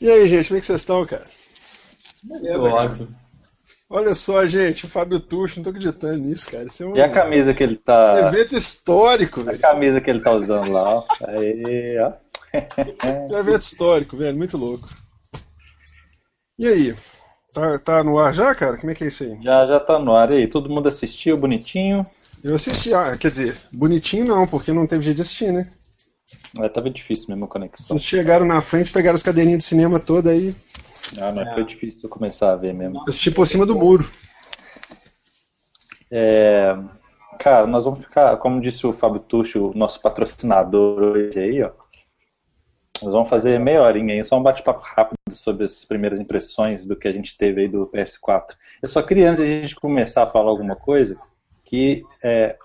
E aí, gente, como é que vocês estão, cara? Beleza, ótimo. Olha só, gente, o Fábio Tuxo, não tô acreditando nisso, cara. Isso é um E a camisa que ele tá. evento histórico, A velho. camisa que ele tá usando lá, ó. Aí, ó. É um evento histórico, velho, muito louco. E aí? Tá, tá no ar já, cara? Como é que é isso aí? Já, já tá no ar. E aí, todo mundo assistiu, bonitinho. Eu assisti, ah, quer dizer, bonitinho não, porque não teve jeito de assistir, né? Mas tava difícil mesmo a conexão. Vocês chegaram na frente, pegaram as cadeirinhas de cinema toda aí, Ah, mas foi difícil eu começar a ver mesmo. assisti por cima do muro. É, cara, nós vamos ficar, como disse o Fábio Tuxo, o nosso patrocinador hoje aí, ó. Nós vamos fazer meia horinha aí, só um bate-papo rápido sobre as primeiras impressões do que a gente teve aí do PS4. Eu só queria, antes de a gente começar a falar alguma coisa, que é,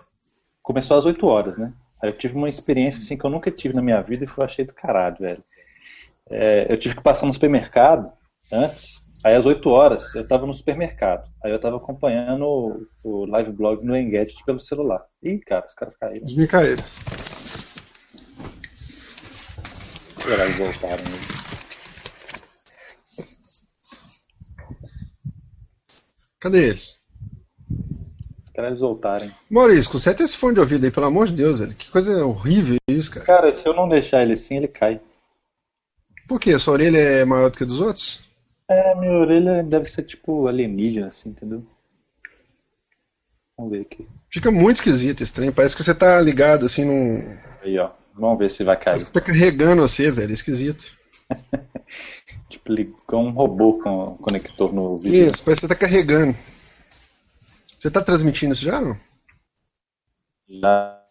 começou às 8 horas, né? Aí eu tive uma experiência assim que eu nunca tive na minha vida e foi achei do caralho, velho. É, eu tive que passar no supermercado antes, aí às 8 horas eu tava no supermercado. Aí eu tava acompanhando o, o live blog no Engadget pelo celular. Ih, cara, os caras caíram. Os me caíram. Será que voltaram? né? Cadê eles? Esperar eles voltarem. Maurício, conserta esse fone de ouvido aí, pelo amor de Deus, velho. Que coisa horrível isso, cara. Cara, se eu não deixar ele assim, ele cai. Por quê? Sua orelha é maior do que a dos outros? É, minha orelha deve ser tipo alienígena, assim, entendeu? Vamos ver aqui. Fica muito esquisito esse trem. Parece que você tá ligado assim num. Aí, ó. Vamos ver se vai cair. Parece que tá carregando você, velho. É esquisito. Tipo, ligou um robô com conector no vídeo. Isso, parece que você tá carregando. Você tá transmitindo isso já, não? Já.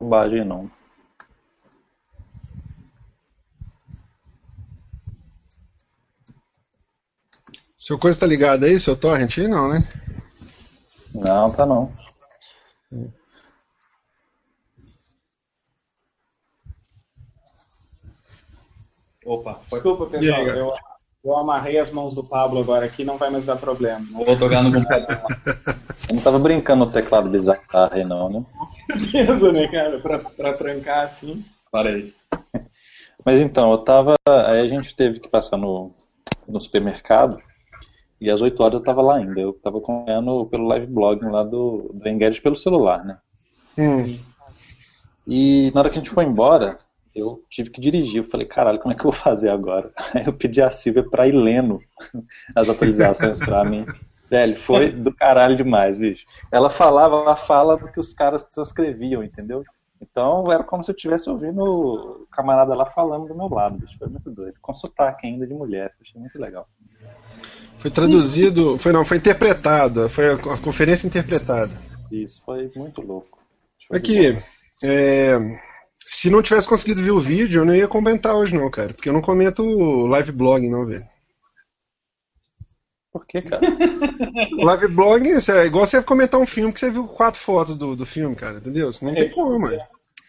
Bobagem não. Seu coisa tá ligado aí, seu torrent aí? Não, né? Não, tá não. Opa, desculpa pessoal, eu, eu amarrei as mãos do Pablo agora aqui, não vai mais dar problema. Não vou tocar no computador. Eu não tava brincando no teclado bizarro aí não, né? Beleza, né, cara? Pra, pra trancar assim. Parei. Mas então, eu tava. Aí a gente teve que passar no, no supermercado. E às 8 horas eu tava lá ainda. Eu tava acompanhando pelo live blog lá do, do Engadget pelo celular, né? Hum. E na hora que a gente foi embora, eu tive que dirigir. Eu falei, caralho, como é que eu vou fazer agora? Aí eu pedi a Silvia pra ir lendo as atualizações pra mim. Velho, foi do caralho demais, bicho. Ela falava, ela fala do que os caras transcreviam, entendeu? Então era como se eu estivesse ouvindo o camarada lá falando do meu lado, bicho. Foi muito doido. Com sotaque ainda de mulher, achei muito legal. Foi traduzido. Foi não, foi interpretado. Foi a conferência interpretada. Isso foi muito louco. Aqui, é, se não tivesse conseguido ver o vídeo, eu não ia comentar hoje, não, cara. Porque eu não comento live blog, não, velho. Por que, cara? Live blog é igual você comentar um filme que você viu quatro fotos do, do filme, cara, entendeu? Não tem como, mano.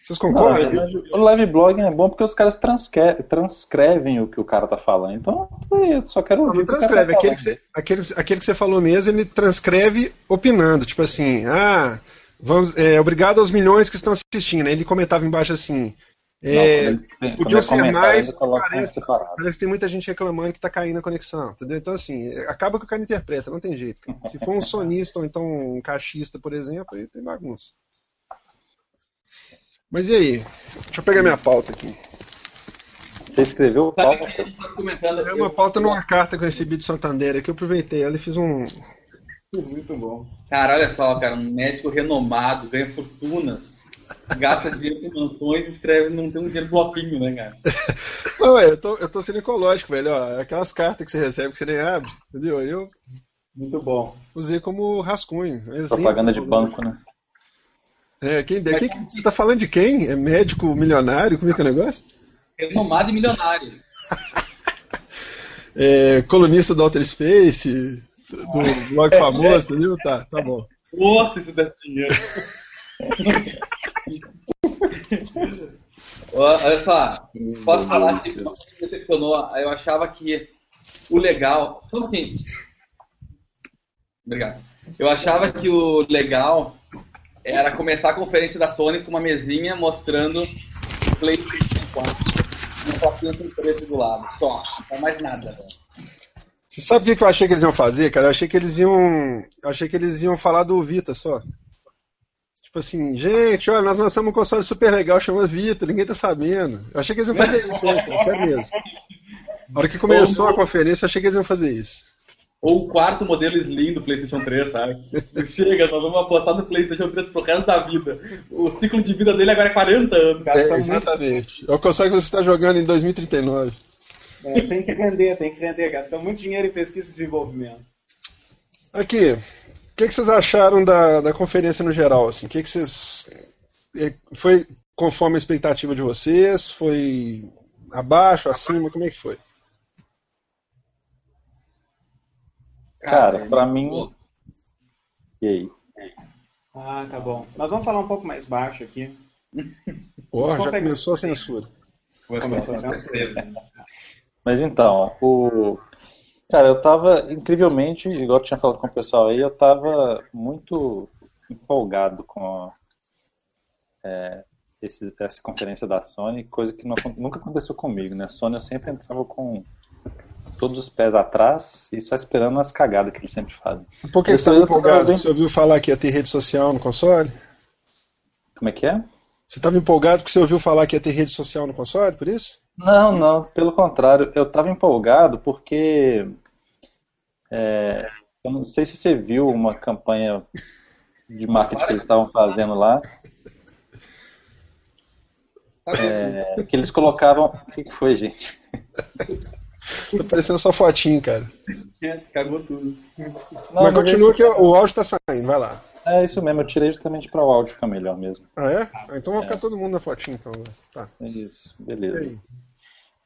Vocês concordam? O live blogging é bom porque os caras transcre- transcrevem o que o cara tá falando. Então, eu só quero Não, ouvir não o que o cara transcreve. tá Aquele que, você, aquele, aquele que você falou mesmo, ele transcreve opinando. Tipo assim, ah, vamos, é, obrigado aos milhões que estão assistindo. Aí ele comentava embaixo assim. Não, É, quando tem- quando podiam é ser mais, parece-. Parece que tem muita gente reclamando que tá caindo a conexão, entendeu? Então, assim, acaba que o cara interpreta, não tem jeito. cara. Se for um sonista ou então um caixista, por exemplo, aí tem bagunça. Mas e aí? Deixa eu pegar minha pauta aqui. Você escreveu pauta? que? É uma pauta numa carta que eu recebi de Santander aqui, eu aproveitei ela e fiz um. Muito bom. Cara, olha só, cara, um médico renomado, ganha fortunas, gasta dinheiro com mansões e escreve, não tem um dinheiro bloquinho, né, cara? Não, ué, eu tô, eu tô sendo ecológico, velho. Ó, aquelas cartas que você recebe que você nem abre, entendeu? Eu Muito bom. usei como rascunho. exemplo. Propaganda de banco, né? É, quem, quem, você tá falando de quem? É médico milionário? Como é que é o negócio? Renomado e milionário. É, colunista do Outer Space, do blog famoso, entendeu? Tá, tá bom. Nossa, isso dá dinheiro. Olha só, posso falar que me decepcionou. Eu achava que o legal. Só um pouquinho. Obrigado. Eu achava que o legal era começar a conferência da Sony com uma mesinha mostrando o PlayStation 4. só pinta preto do lado. Só, não mais nada, velho. Sabe o que eu achei que eles iam fazer, cara? Eu achei que eles iam. Eu achei que eles iam falar do Vita só. Tipo assim, gente, olha, nós lançamos um console super legal, chama Vita, ninguém tá sabendo. Eu achei que eles iam fazer isso hoje, cara, sério mesmo. Na hora que começou a conferência, eu achei que eles iam fazer isso. Ou o quarto modelo Slim do PlayStation 3, sabe? Chega, nós vamos apostar no PlayStation 3 pro resto da vida. O ciclo de vida dele agora é 40 anos, cara. É, Tá exatamente. É o console que você está jogando em 2039. É, tem que render, tem que render. Gastamos muito dinheiro em pesquisa e desenvolvimento. Aqui, o que, que vocês acharam da, da conferência no geral? Assim? O que, que vocês. é, Foi conforme a expectativa de vocês? Foi abaixo, acima? Como é que foi? Cara, muito pra mim. E aí? Ah, tá bom. Nós vamos falar um pouco mais baixo aqui. Ó, já consegue- começou a censura. Começou a ser. Mas então, o. Cara, eu tava incrivelmente, igual eu tinha falado com o pessoal aí, eu tava muito empolgado com é, esse- essa conferência da Sony, coisa que não nunca aconteceu comigo, né? Sony eu sempre entrava com todos os pés atrás e só esperando as cagadas que eles sempre fazem. Por que, que você estava eu tô empolgado? Você ouviu falar que ia ter rede social no console? Como é que é? Você estava empolgado porque você ouviu falar que ia ter rede social no console, por isso? Não, não, pelo contrário, eu tava empolgado porque é, eu não sei se você viu uma campanha de marketing que eles estavam fazendo lá, é, que eles colocavam. O que que foi, gente? Tá parecendo só fotinho, cara. É, Cagou tudo. Não, Mas continua que o áudio tá saindo, vai lá. É isso mesmo, eu tirei justamente para o áudio ficar melhor mesmo. Ah, é? Ah, então vai ficar todo mundo na fotinha, então. né? Tá. É isso, E beleza.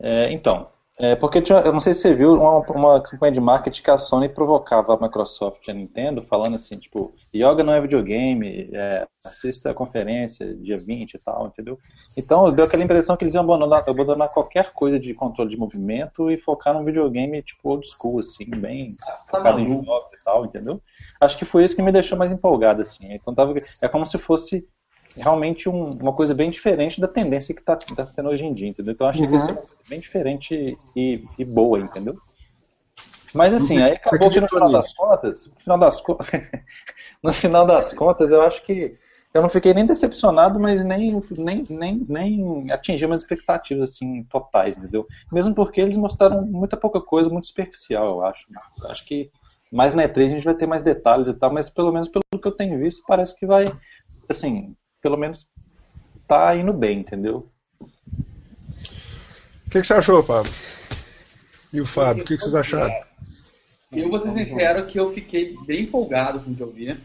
É, então, é, porque tinha- eu não sei se você viu uma, uma campanha de marketing que a Sony provocava a Microsoft e a Nintendo, falando assim, tipo, yoga não é videogame, é, assista a conferência dia 20 e tal, entendeu? Então deu aquela impressão que eles iam abandonar, abandonar qualquer coisa de controle de movimento e focar num videogame tipo old school, assim, bem focado em jogos e tal, entendeu? Acho que foi isso que me deixou mais empolgado, assim. Então tava, é como se fosse realmente um- uma coisa bem diferente da tendência que está tá sendo hoje em dia, entendeu? Então eu achei que isso é uma coisa bem diferente e, e boa, entendeu? Mas assim, aí acabou que no final das contas, no final das, co- no final das contas, eu acho que eu não fiquei nem decepcionado, mas nem, nem, nem, nem atingi minhas expectativas assim, totais, entendeu? Mesmo porque eles mostraram muita pouca coisa, muito superficial, eu acho. Acho que mais na E3 a gente vai ter mais detalhes e tal, mas pelo menos pelo que eu tenho visto, parece que vai, assim, pelo menos tá indo bem, entendeu? O que, que você achou, Pablo? E o Fábio, o que, que vocês acharam? Eu vou ser sincero que eu fiquei bem empolgado com o que eu vi.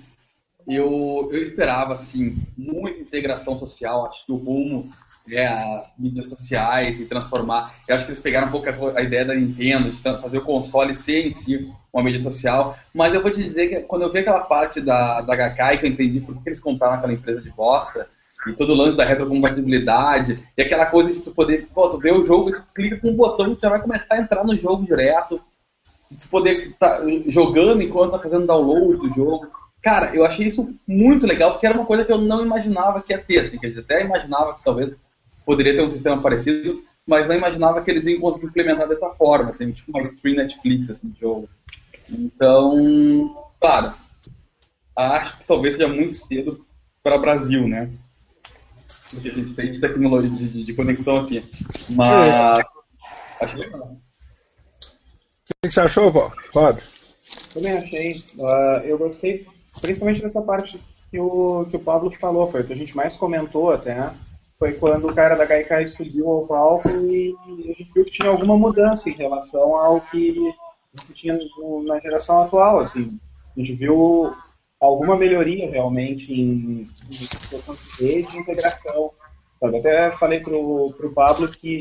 Eu, eu esperava, assim, muita integração social. Acho que o rumo é as mídias sociais e transformar. Eu acho que eles pegaram um pouco a, a ideia da Nintendo, de fazer o console ser em si uma mídia social. Mas eu vou te dizer que quando eu vi aquela parte da, da HK, que eu entendi por que eles compraram aquela empresa de bosta, e todo o lance da retrocompatibilidade, e aquela coisa de tu poder, pô, tu vê o jogo, clica com um botão, tu já vai começar a entrar no jogo direto, de tu poder estar jogando enquanto tá fazendo download do jogo. Cara, eu achei isso muito legal, porque era uma coisa que eu não imaginava que ia ter, assim, quer dizer, até imaginava que talvez poderia ter um sistema parecido, mas não imaginava que eles iam conseguir implementar dessa forma, assim, tipo uma stream Netflix, assim, de jogo. Então, claro, acho que talvez seja muito cedo para o Brasil, né? Porque a gente tem de tecnologia de, de conexão aqui. Mas acho legal. O que, você achou? Fábio? Também achei. Ah, eu gostei, principalmente dessa parte que o, que o Pablo falou, foi o que a gente mais comentou até, né? Foi quando o cara da Gaikai subiu ao palco e a gente viu que tinha alguma mudança em relação ao que, que tinha no- na geração atual, assim. A gente viu alguma melhoria realmente em, em questão de rede e integração. Sabe? Até falei pro, pro Pablo que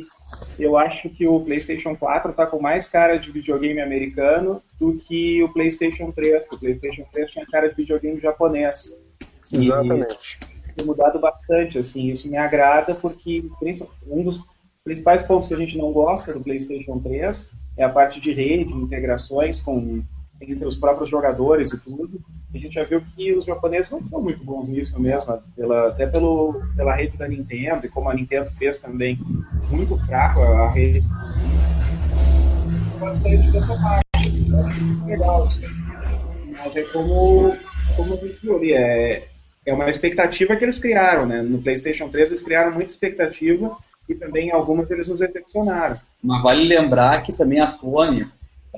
eu acho que o PlayStation 4 tá com mais cara de videogame americano do que o PlayStation 3. porque O PlayStation 3 tinha cara de videogame japonês. E- Exatamente. tem mudado bastante, assim, isso me agrada porque um dos principais pontos que a gente não gosta do PlayStation 3 é a parte de rede, integrações com entre os próprios jogadores e tudo. A gente já viu que os japoneses não são muito bons nisso mesmo, pela, até pelo, pela rede da Nintendo e como a Nintendo fez também muito fraco a rede. Bastante dessa parte. Legal, assim. Mas é como, como gente viu ali, é, é uma expectativa que eles criaram, né? No PlayStation 3 eles criaram muita expectativa e também algumas eles nos decepcionaram. Mas vale lembrar que também a Sony,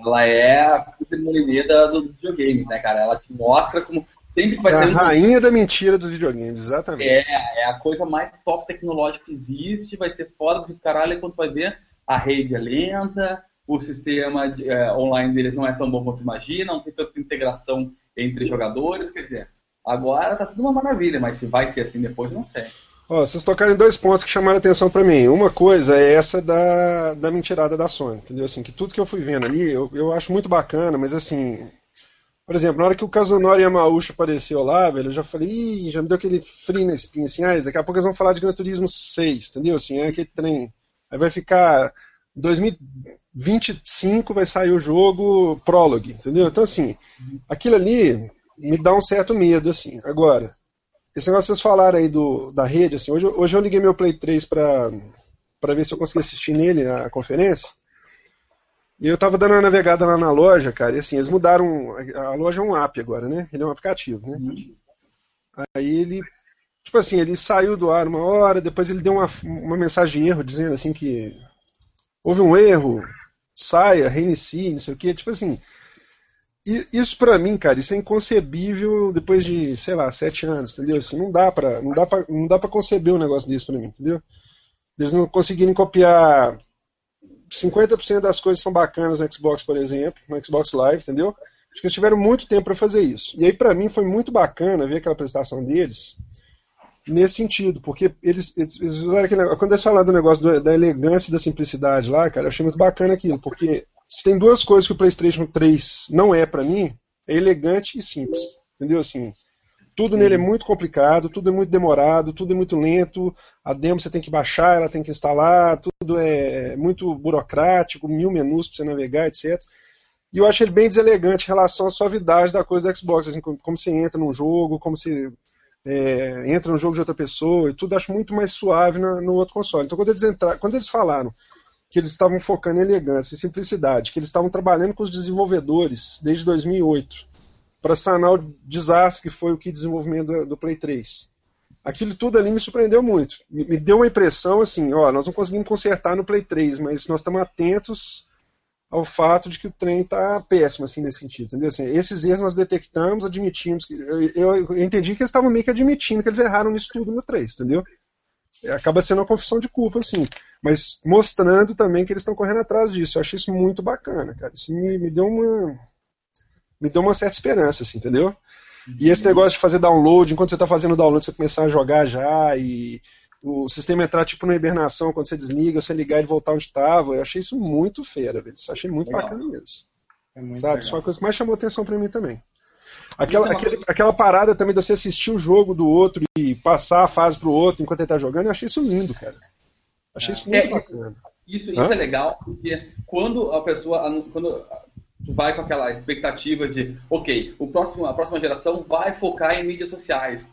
ela é a primeira do videogame, né, cara? Ela te mostra como sempre vai É ser... a rainha da mentira dos videogames, exatamente. É, é a coisa mais top tecnológica que existe, vai ser foda do caralho quando vai ver a rede é lenta, o sistema é, online deles não é tão bom quanto imagina, não tem tanta integração entre jogadores, quer dizer, agora tá tudo uma maravilha, mas se vai ser assim depois, não sei. Ó, vocês tocaram em dois pontos que chamaram atenção pra mim. Uma coisa é essa da, da mentirada da Sony, entendeu? Assim, que tudo que eu fui vendo ali, eu, eu acho muito bacana, mas assim, por exemplo, na hora que o Kazunori Yamauchi apareceu lá, velho, eu já falei, ih, já me deu aquele frio na espinha, assim, ah, daqui a pouco eles vão falar de Gran Turismo 6, entendeu? Assim, é aquele trem. Aí vai ficar 2025 vai sair o jogo Prologue, entendeu? Então, assim, aquilo ali me dá um certo medo, assim. Agora, esse negócio que vocês falaram aí do, da rede, assim, hoje, eu- hoje eu liguei meu Play 3 pra, pra ver se eu conseguia assistir nele a conferência. E eu tava dando uma navegada lá na loja, cara, e assim, eles mudaram. A loja é um app agora, né? Ele é um aplicativo, né? Aí ele. Tipo assim, ele saiu do ar uma hora, depois ele deu uma, uma mensagem de erro dizendo assim que houve um erro, saia, reinicie, não sei o quê. Tipo assim. Isso pra mim, cara, isso é inconcebível depois de, sei lá, sete anos, entendeu? Assim, não dá pra, não dá pra, não dá pra conceber um negócio desse pra mim, entendeu? Eles não conseguirem copiar 50% das coisas são bacanas no Xbox, por exemplo, no Xbox Live, entendeu? Acho que eles tiveram muito tempo para fazer isso. E aí, para mim, foi muito bacana ver aquela apresentação deles nesse sentido, porque eles, eles, eles quando eles falaram do negócio do- da elegância e da simplicidade lá, cara, eu achei muito bacana aquilo, porque se tem duas coisas que o PlayStation 3 não é para mim, é elegante e simples, entendeu? Assim, tudo nele é muito complicado, tudo é muito demorado, tudo é muito lento, a demo você tem que baixar, ela tem que instalar, tudo é muito burocrático, mil menus para você navegar, etc. E eu acho ele bem deselegante em relação à suavidade da coisa do Xbox, assim, como, como você entra num jogo, como você é, entra no jogo de outra pessoa e tudo, acho muito mais suave na- no outro console. Então, quando eles, entraram, quando eles falaram que eles estavam focando em elegância e simplicidade, que eles estavam trabalhando com os desenvolvedores desde 2008 para sanar o desastre que foi o que desenvolvimento do, Play 3. Aquilo tudo ali me surpreendeu muito. Me, deu uma impressão assim, ó, nós não conseguimos consertar no Play 3, mas nós estamos atentos ao fato de que o trem está péssimo assim nesse sentido, entendeu? Assim, esses erros nós detectamos, admitimos que eu, eu- eu entendi que eles estavam meio que admitindo que eles erraram nisso tudo no 3, entendeu? Acaba sendo uma confissão de culpa, assim, mas mostrando também que eles estão correndo atrás disso. Eu achei isso muito bacana, cara. Isso me, me deu uma me deu uma certa esperança, assim, entendeu? E esse negócio de fazer download, enquanto você está fazendo download, você começar a jogar já e o sistema entrar tipo na hibernação, quando você desliga, você ligar e voltar onde estava. Eu achei isso muito fera, velho. Isso eu achei muito Legal. bacana mesmo. É muito Sabe? legal. Isso foi a coisa que mais chamou atenção pra mim também. Aquela, é aquele- aquela parada também de você assistir o jogo do outro e passar a fase pro outro enquanto ele tá jogando, eu achei isso lindo, cara. Achei isso muito É, bacana. Isso, Hã? isso é legal, porque quando a pessoa, quando tu vai com aquela expectativa de, ok, o próximo, a próxima geração vai focar em mídias sociais.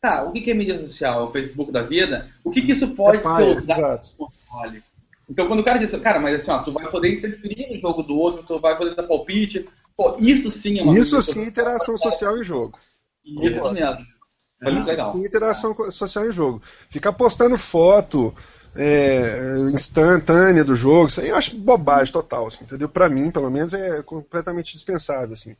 Tá, o que é mídia social? É o Facebook da vida? O que que isso pode É ser usado? Então, quando o cara diz, cara, mas assim, ó, tu vai poder interferir no jogo do outro, tu vai poder dar palpite, pô, isso sim é uma Isso mídia sim, social. interação social em jogo. Isso mesmo. É Isso legal. sim, interação social em jogo. Ficar postando foto é, instantânea do jogo, isso aí eu acho bobagem total, assim, entendeu? Pra mim, pelo menos, é completamente dispensável, assim.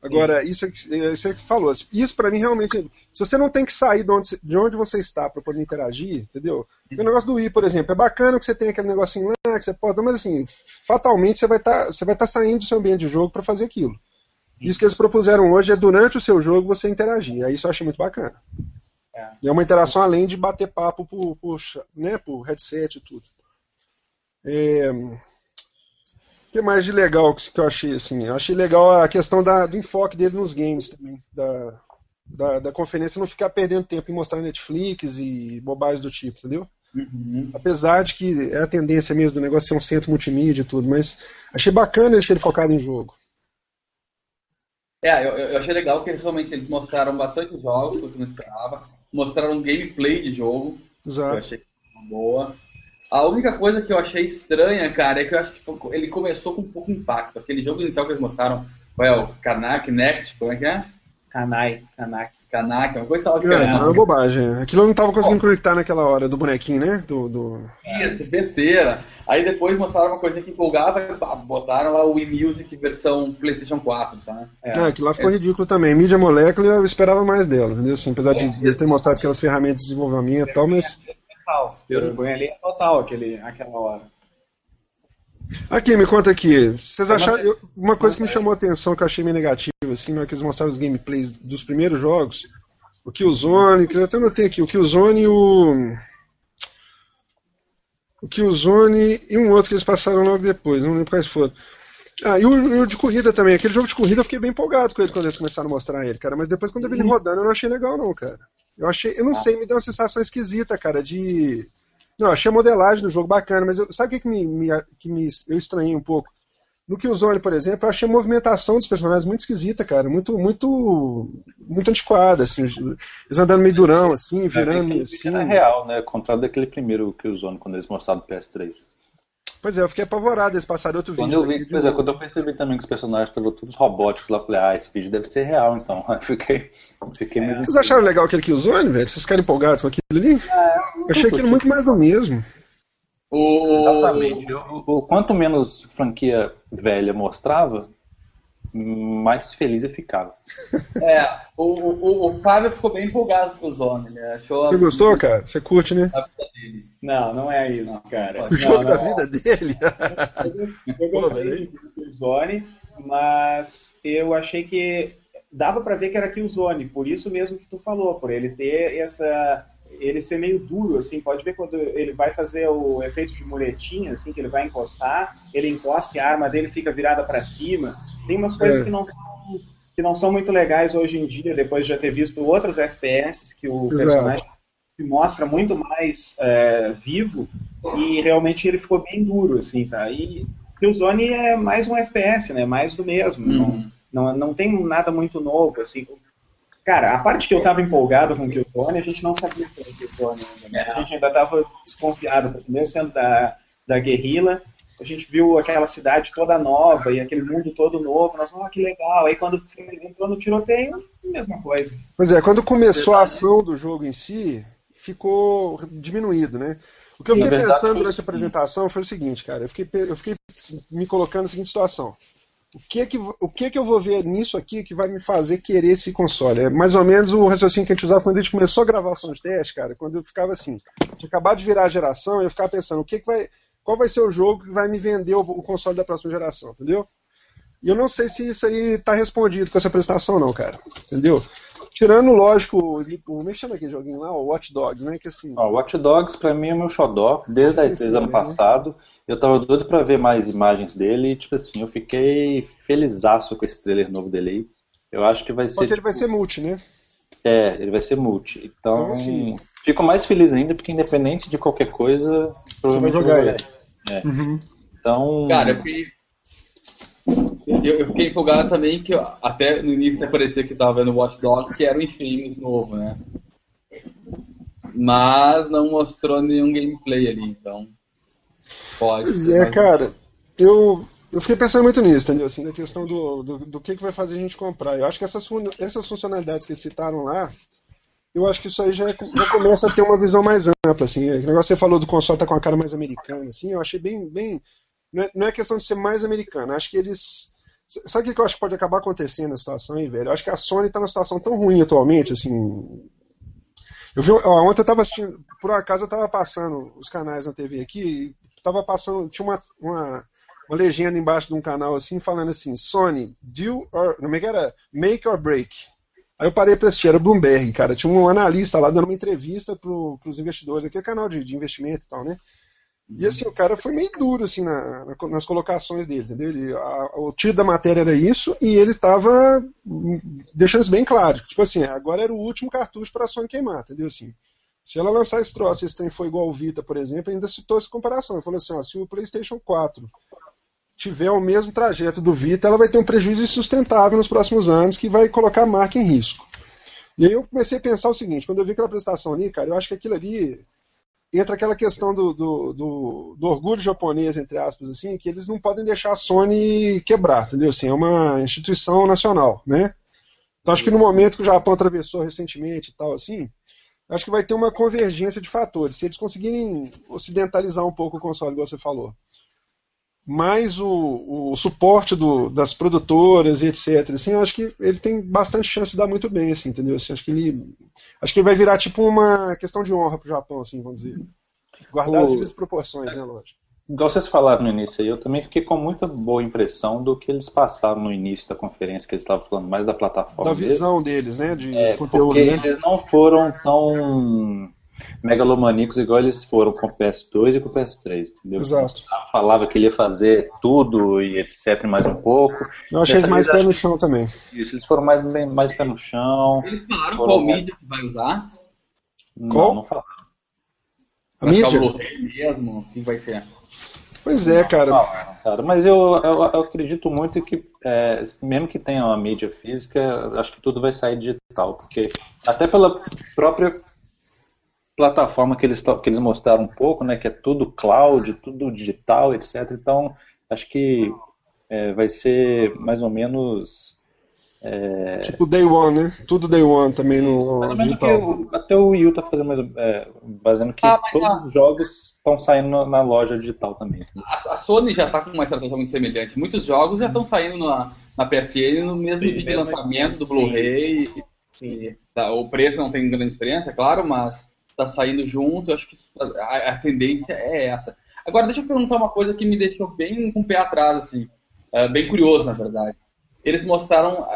Agora, isso é, que- isso é que falou. assim, Isso pra mim realmente. Se você não tem que sair de onde, de onde você está pra poder interagir, entendeu? O negócio do i, por exemplo, é bacana que você tem aquele negocinho lá, que você pode. Mas assim, fatalmente você vai estar você vai estar saindo do seu ambiente de jogo pra fazer aquilo. Isso que eles propuseram hoje é durante o seu jogo você interagir. Aí isso eu achei muito bacana. É. E é uma interação além de bater papo por, por, né, por headset e tudo. É, O que mais de legal que eu achei assim? Eu achei legal a questão da, do enfoque dele nos games também. Da, da, da conferência não ficar perdendo tempo em mostrar Netflix e bobagens do tipo, entendeu? Uhum. Apesar de que é a tendência mesmo do negócio ser um centro multimídia e tudo, mas achei bacana eles terem focado em jogo. É, eu, eu achei legal que realmente eles mostraram bastante jogos, que eu não esperava. Mostraram gameplay de jogo, que eu Exato. achei uma boa. A única coisa que eu achei estranha, cara, é que eu acho que ele começou com um pouco impacto. Aquele jogo inicial que eles mostraram, qual é o Kanak, Next, como é que é? Kanai, Kanak. Kanak, uma coisa que É, é uma bobagem. Aquilo eu não tava conseguindo conectar naquela hora do bonequinho, né? Do, do... Isso, besteira. Aí depois mostraram uma coisa que empolgava e botaram lá o eMusic versão PlayStation 4, sabe? É, é aquilo lá ficou é. ridículo também. Mídia molécula eu esperava mais dela, entendeu? Assim, apesar de eles terem mostrado aquelas ferramentas de desenvolvimento e tal, mas. Total. Vergonha ali é total aquele, aquela hora. Aqui, me conta aqui. Vocês acharam. Eu, uma coisa que me chamou a atenção, que eu achei meio negativa, assim, na hora que eles mostraram os gameplays dos primeiros jogos, o Killzone, que eu até notei aqui, o Killzone e o. O Killzone e um outro que eles passaram logo depois, não lembro quais foram. Ah, e o, e o, de corrida também. Aquele jogo de corrida eu fiquei bem empolgado com ele quando eles começaram a mostrar ele, cara. Mas depois quando eu vi ele uhum. rodando eu não achei legal, não, cara. Eu achei, eu não ah. sei, me deu uma sensação esquisita, cara, de não, achei a modelagem do jogo bacana, mas eu, sabe o que, que, me, me, que me, eu estranhei um pouco? No Killzone, por exemplo, eu achei a movimentação dos personagens muito esquisita, cara. Muito, muito, muito antiquada, assim. Eles andando meio durão, assim, é, virando é, assim. É real, né? Contrário daquele primeiro Killzone, quando eles mostraram o PS3. Pois é, eu fiquei apavorado, eles passaram outro quando vídeo. Eu vi, pois é, quando eu percebi também que os personagens estavam todos robóticos lá, eu falei, ah, esse vídeo deve ser real, então. Aí fiquei, fiquei meio... Vocês acharam legal aquele Killzone, velho? Vocês ficaram empolgados com aquilo ali? É, eu achei aquilo muito mais do mesmo. O... Exatamente. O, o, quanto menos franquia velha mostrava, mais feliz eu ficava. É, o, o, o Fábio ficou bem empolgado com o Zone. Ele achou Você gostou, cara? Você curte, né? Não, não é isso, cara. O jogo da vida dele? Eu gostei do Zone, mas eu achei que dava para ver que era Killzone, por isso mesmo que tu falou, por ele ter essa ele ser meio duro, assim, pode ver quando ele vai fazer o efeito de muletinha, assim, que ele vai encostar, ele encosta e a arma dele fica virada para cima. Tem umas coisas é. que não são que não são muito legais hoje em dia, depois de já ter visto outros FPS que o Exato. personagem mostra muito mais é, vivo e realmente ele ficou bem duro, assim, sabe? E o Zone é mais um FPS, né? Mais do mesmo. Uhum. Não, não, não tem nada muito novo, assim. Cara, a parte que eu tava empolgado com o Killzone, a gente não sabia que era Killzone ainda, né? A gente ainda tava desconfiado, mesmo sendo da, da guerrilla, a gente viu aquela cidade toda nova e aquele mundo todo novo, nós, oh, que legal. Aí quando entrou no tiroteio, mesma coisa. Pois é, quando começou a ação do jogo em si, ficou diminuído, né? O que eu fiquei pensando durante a apresentação foi o seguinte, cara, eu fiquei, eu fiquei me colocando na seguinte situação o que, é que, o que é que eu vou ver nisso aqui que vai me fazer querer esse console? É mais ou menos o raciocínio que a gente usava quando a gente começou a gravar os testes, cara, quando eu ficava assim, tinha acabado de virar a geração, eu ficava pensando, o que, que vai. Qual vai ser o jogo que vai me vender o, o console da próxima geração, entendeu? E eu não sei se isso aí está respondido com essa apresentação, não, cara. Entendeu? Tirando, lógico, o, como é que chama aquele joguinho lá? O Watch Dogs, né? Que assim... O Watch Dogs, pra mim, é meu xodó. Desde a E3 ano né? passado. Eu tava doido pra ver mais imagens dele e, tipo assim, eu fiquei felizaço com esse trailer novo dele aí. Eu acho que vai ser. Porque tipo... ele vai tipo ser multi, né? É, ele vai ser multi. Então, então assim... fico mais feliz ainda, porque independente de qualquer coisa, Você vai jogar ele. É. Uhum. Então. Cara, eu fiquei eu, eu, fiquei empolgado também que até no início parecia que tava vendo Watch Dogs, que era o Infamous novo, né? Mas não mostrou nenhum gameplay ali, então pode. Pois é, cara. Eu, eu fiquei pensando muito nisso, entendeu? Assim, da questão do, do, do, que, que vai fazer a gente comprar. Eu acho que essas, essas funcionalidades que citaram lá, eu acho que isso aí já, é, já começa a ter uma visão mais ampla, assim. O negócio que você falou do console tá com a cara mais americana, assim, eu achei bem, bem, não é, não é questão de ser mais americano. Acho que eles. Sabe o que eu acho que pode acabar acontecendo na situação aí, velho? Eu acho que a Sony está numa situação tão ruim atualmente, assim. Eu vi, ó, ontem eu estava assistindo, por acaso eu estava passando os canais na TV aqui, estava passando, tinha uma, uma, uma, legenda embaixo de um canal assim, falando assim, Sony, do or, não é que era, make or break. Aí eu parei para assistir, era Bloomberg, cara, tinha um analista lá dando uma entrevista para os investidores, aquele canal de, de investimento e tal, né? E assim, o cara foi meio duro assim na, na, nas colocações dele, entendeu? Ele, a, o tiro da matéria era isso e ele estava deixando isso bem claro. Tipo assim, agora era o último cartucho para a Sony queimar, entendeu? Assim, se ela lançar esse troço, esse trem for igual o Vita, por exemplo, ainda citou essa comparação. Ele falou assim: ó, se o PlayStation 4 tiver o mesmo trajeto do Vita, ela vai ter um prejuízo insustentável nos próximos anos que vai colocar a marca em risco. E aí eu comecei a pensar o seguinte: quando eu vi aquela apresentação ali, cara, eu acho que aquilo ali entra aquela questão do, do, do, do, orgulho japonês, entre aspas, assim, que eles não podem deixar a Sony quebrar, entendeu? Assim, é uma instituição nacional, né? Então acho que no momento que o Japão atravessou recentemente e tal, assim, acho que vai ter uma convergência de fatores. Se eles conseguirem ocidentalizar um pouco o console, igual você falou, mais o, o suporte do, das produtoras e etc. Assim, eu acho que ele tem bastante chance de dar muito bem, assim, entendeu? Assim, acho que ele acho que ele vai virar tipo uma questão de honra pro Japão, assim, vamos dizer. Guardar o... as devidas proporções, né, lógico. Igual vocês falaram no início aí, eu também fiquei com muita boa impressão do que eles passaram no início da conferência, que eles estavam falando mais da plataforma. Da visão deles, né? De, é, de conteúdo. Porque né? eles não foram tão megalomaníacos igual eles foram com o PS2 e com o PS3, entendeu? Exato. Falava que ele ia fazer tudo e etc, mais um pouco. Eu achei eles mais pé no chão também. Isso, eles foram mais, mais pé no chão. Eles falaram qual mais... mídia que vai usar? Não, qual? não falaram. A mídia? mesmo, o que vai ser? Pois é, cara. cara mas eu, eu, eu, acredito muito que, é, mesmo que tenha uma mídia física, acho que tudo vai sair digital, porque até pela própria plataforma que eles, que eles mostraram um pouco, né, que é tudo cloud, tudo digital, etc. Então, acho que é, vai ser mais ou menos. É... Tipo Day One, né? Tudo Day One também no mais digital. O, até o Wii U tá fazendo, é, fazendo que ah, todos a... os jogos estão saindo na, na, loja digital também. A, a Sony já está com uma estratégia muito semelhante. Muitos jogos já estão saindo na, na PSN no mesmo dia de lançamento do Blu-ray. O preço não tem grande diferença, é claro, mas tá saindo junto, eu acho que a, a, tendência é essa. Agora, deixa eu perguntar uma coisa que me deixou bem com o pé atrás, assim, é, bem curioso, na verdade. Eles mostraram,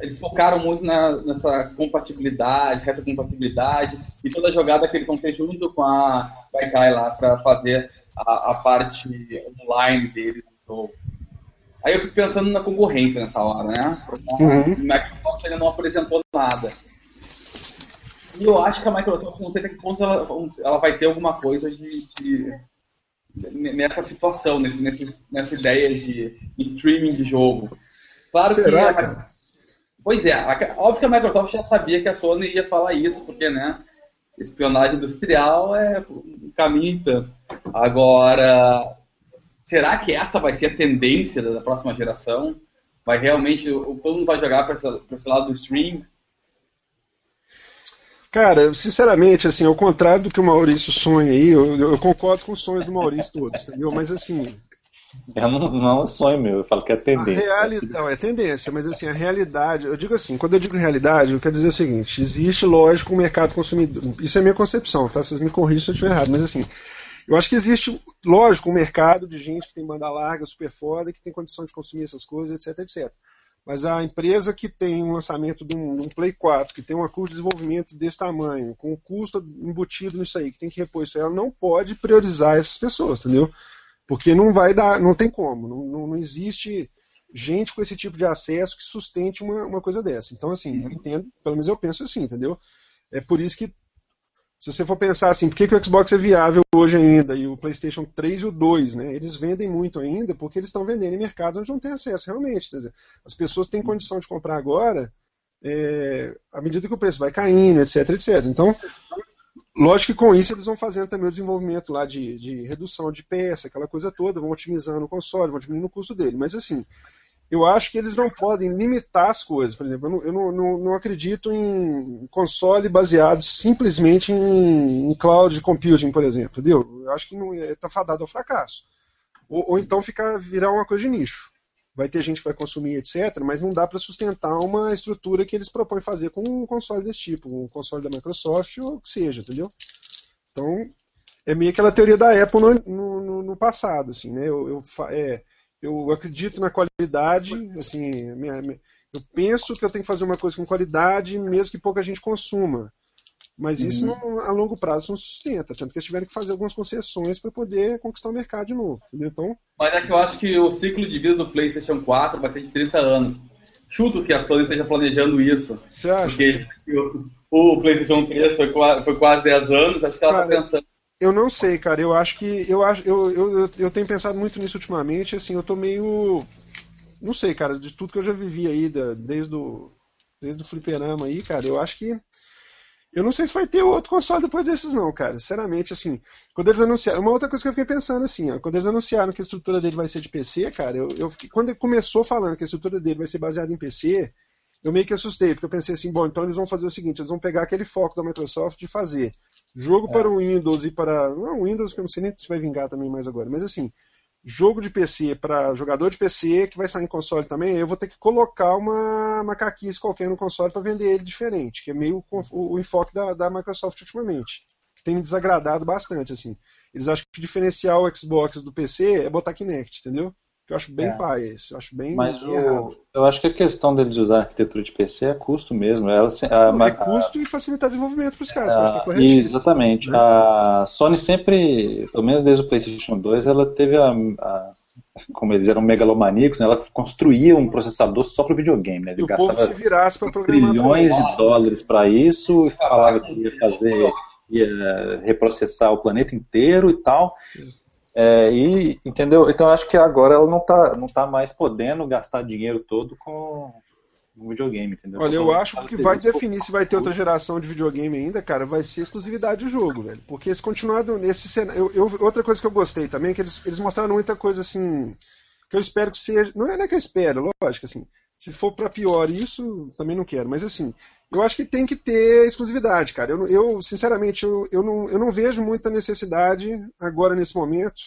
eles focaram muito na, nessa compatibilidade, retrocompatibilidade, e toda a jogada que eles vão ter junto com a Gaikai lá para fazer a, a, parte online deles Aí eu fico pensando na concorrência nessa hora, né? Uhum. O Microsoft ainda não apresentou nada. E eu acho que a Microsoft, não sei até que ponto ela, ela vai ter alguma coisa de, de nessa situação, nesse, nesse, nessa ideia de streaming de jogo. Claro Será, que. A, pois é, a, óbvio que a Microsoft já sabia que a Sony ia falar isso, porque, né? Espionagem industrial é um caminho e tanto. Agora, será que essa vai ser a tendência da próxima geração? Vai realmente. Todo mundo vai jogar para esse, esse lado do stream? Cara, sinceramente, assim, ao contrário do que o Maurício sonha aí, eu, eu concordo com os sonhos do Maurício todos, entendeu? Mas assim. Eu não, não é um sonho meu, eu falo que é tendência. Reali... Não, é tendência, mas assim, a realidade, eu digo assim, quando eu digo realidade, eu quero dizer o seguinte, existe, lógico, um mercado consumidor. Isso é minha concepção, tá? Vocês me corrigem se eu estiver errado, mas assim, eu acho que existe, lógico, um mercado de gente que tem banda larga, super foda, que tem condição de consumir essas coisas, etc, etc. Mas a empresa que tem um lançamento de um, de um Play 4, que tem uma curva de desenvolvimento desse tamanho, com o custo embutido nisso aí, que tem que repor isso, ela não pode priorizar essas pessoas, entendeu? Porque não vai dar, não tem como, não, não, não existe gente com esse tipo de acesso que sustente uma, uma coisa dessa. Então, assim, eu entendo, pelo menos eu penso assim, entendeu? É por isso que se você for pensar assim, por que, que o Xbox é viável hoje ainda e o PlayStation 3 e o 2, né? Eles vendem muito ainda porque eles estão vendendo em mercado onde não tem acesso realmente. Dizer, as pessoas têm condição de comprar agora é, à medida que o preço vai caindo, etc, etc. Então, lógico que com isso eles vão fazendo também o desenvolvimento lá de, de redução de peça, aquela coisa toda, vão otimizando o console, vão diminuindo o custo dele. Mas assim, eu acho que eles não podem limitar as coisas. Por exemplo, eu não, eu não, não, acredito em console baseado simplesmente em, em, cloud computing, por exemplo. Entendeu? Eu acho que está é, fadado ao fracasso. Ou, ou, então ficar, virar uma coisa de nicho. Vai ter gente que vai consumir, etc., mas não dá para sustentar uma estrutura que eles propõem fazer com um console desse tipo, um console da Microsoft ou o que seja, entendeu? Então, é meio aquela teoria da Apple no, no, no passado, assim, né? Eu, eu é, eu acredito na qualidade, assim, minha, minha, eu penso que eu tenho que fazer uma coisa com qualidade, mesmo que pouca gente consuma. Mas isso uhum. não, a longo prazo não sustenta, tanto que eles tiveram que fazer algumas concessões para poder conquistar o mercado de novo. Entendeu? Então, Mas é que eu acho que o ciclo de vida do PlayStation 4 vai ser de 30 anos. Chuto que a Sony esteja planejando isso. Você acha? Porque o, o PlayStation 3 foi, foi quase 10 anos, acho que ela está pensando eu não sei, cara. Eu acho que. Eu, acho, eu, eu, eu tenho pensado muito nisso ultimamente. Assim, eu tô meio. Não sei, cara, de tudo que eu já vivi aí, da, desde o, desde o fliperama aí, cara, eu acho que. Eu não sei se vai ter outro console depois desses, não, cara. Sinceramente, assim, quando eles anunciaram. Uma outra coisa que eu fiquei pensando, assim, ó, quando eles anunciaram que a estrutura dele vai ser de PC, cara, eu, eu fiquei, quando ele começou falando que a estrutura dele vai ser baseada em PC, eu meio que assustei, porque eu pensei assim, bom, então eles vão fazer o seguinte, eles vão pegar aquele foco da Microsoft de fazer jogo é. para o Windows e para. Não, Windows, que eu não sei nem se vai vingar também mais agora, mas assim, jogo de PC para jogador de PC que vai sair em console também, eu vou ter que colocar uma macaquice qualquer no console para vender ele diferente, que é meio o, o enfoque da, da Microsoft ultimamente. Que tem me desagradado bastante, assim. Eles acham que diferenciar o Xbox do PC é botar Kinect, entendeu? Eu acho bem é. pai esse, eu acho bem Mas o, eu acho que a questão deles usar arquitetura de PC é custo mesmo. É, a, é custo a, e facilitar desenvolvimento para os caras, a, é Exatamente. Né? A Sony sempre, pelo menos desde o PlayStation 2, ela teve a, a como eles eram megalomaníacos, né, ela construía um processador só para videogame. Né, e o povo se virasse para programar. Trilhões de dólares para isso e falava que ia fazer, ia reprocessar o planeta inteiro e tal. É, e, entendeu? Então acho que agora ela não está não tá mais podendo gastar dinheiro todo com videogame, entendeu? Olha, eu acho que o que vai definir se vai ter outra geração de videogame ainda, cara, vai ser exclusividade do jogo, velho. Porque se continuar nesse cenário. Eu, eu, outra coisa que eu gostei também é que eles, eles mostraram muita coisa assim. Que eu espero que seja. Não é, não é que eu espero, lógico, assim. Se for para pior isso, também não quero. Mas assim, eu acho que tem que ter exclusividade, cara. Eu, eu sinceramente, eu, eu, não, eu não vejo muita necessidade agora nesse momento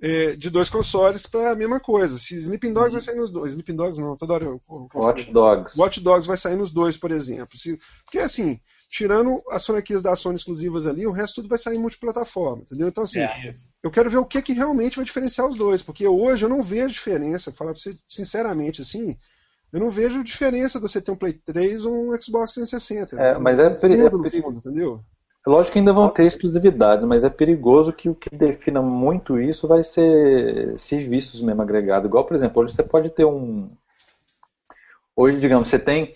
é, de dois consoles para a mesma coisa. Se Sleeping Dogs vai sair nos dois, Sleeping Dogs não, toda hora eu. Watch Dogs. Watch Dogs vai sair nos dois, por exemplo. Se, porque assim, tirando as franquias da Sony exclusivas ali, o resto tudo vai sair multiplataforma, entendeu? Então assim, é. eu quero ver o que, que realmente vai diferenciar os dois, porque hoje eu não vejo diferença, falar para você sinceramente assim, eu não vejo diferença de você ter um Play 3 ou um Xbox 360. É, mas é, é perigoso. entendeu? Lógico que ainda vão ter exclusividades, mas é perigoso que o que defina muito isso vai ser serviços mesmo agregados. Igual, por exemplo, hoje você pode ter um. Hoje, digamos, você tem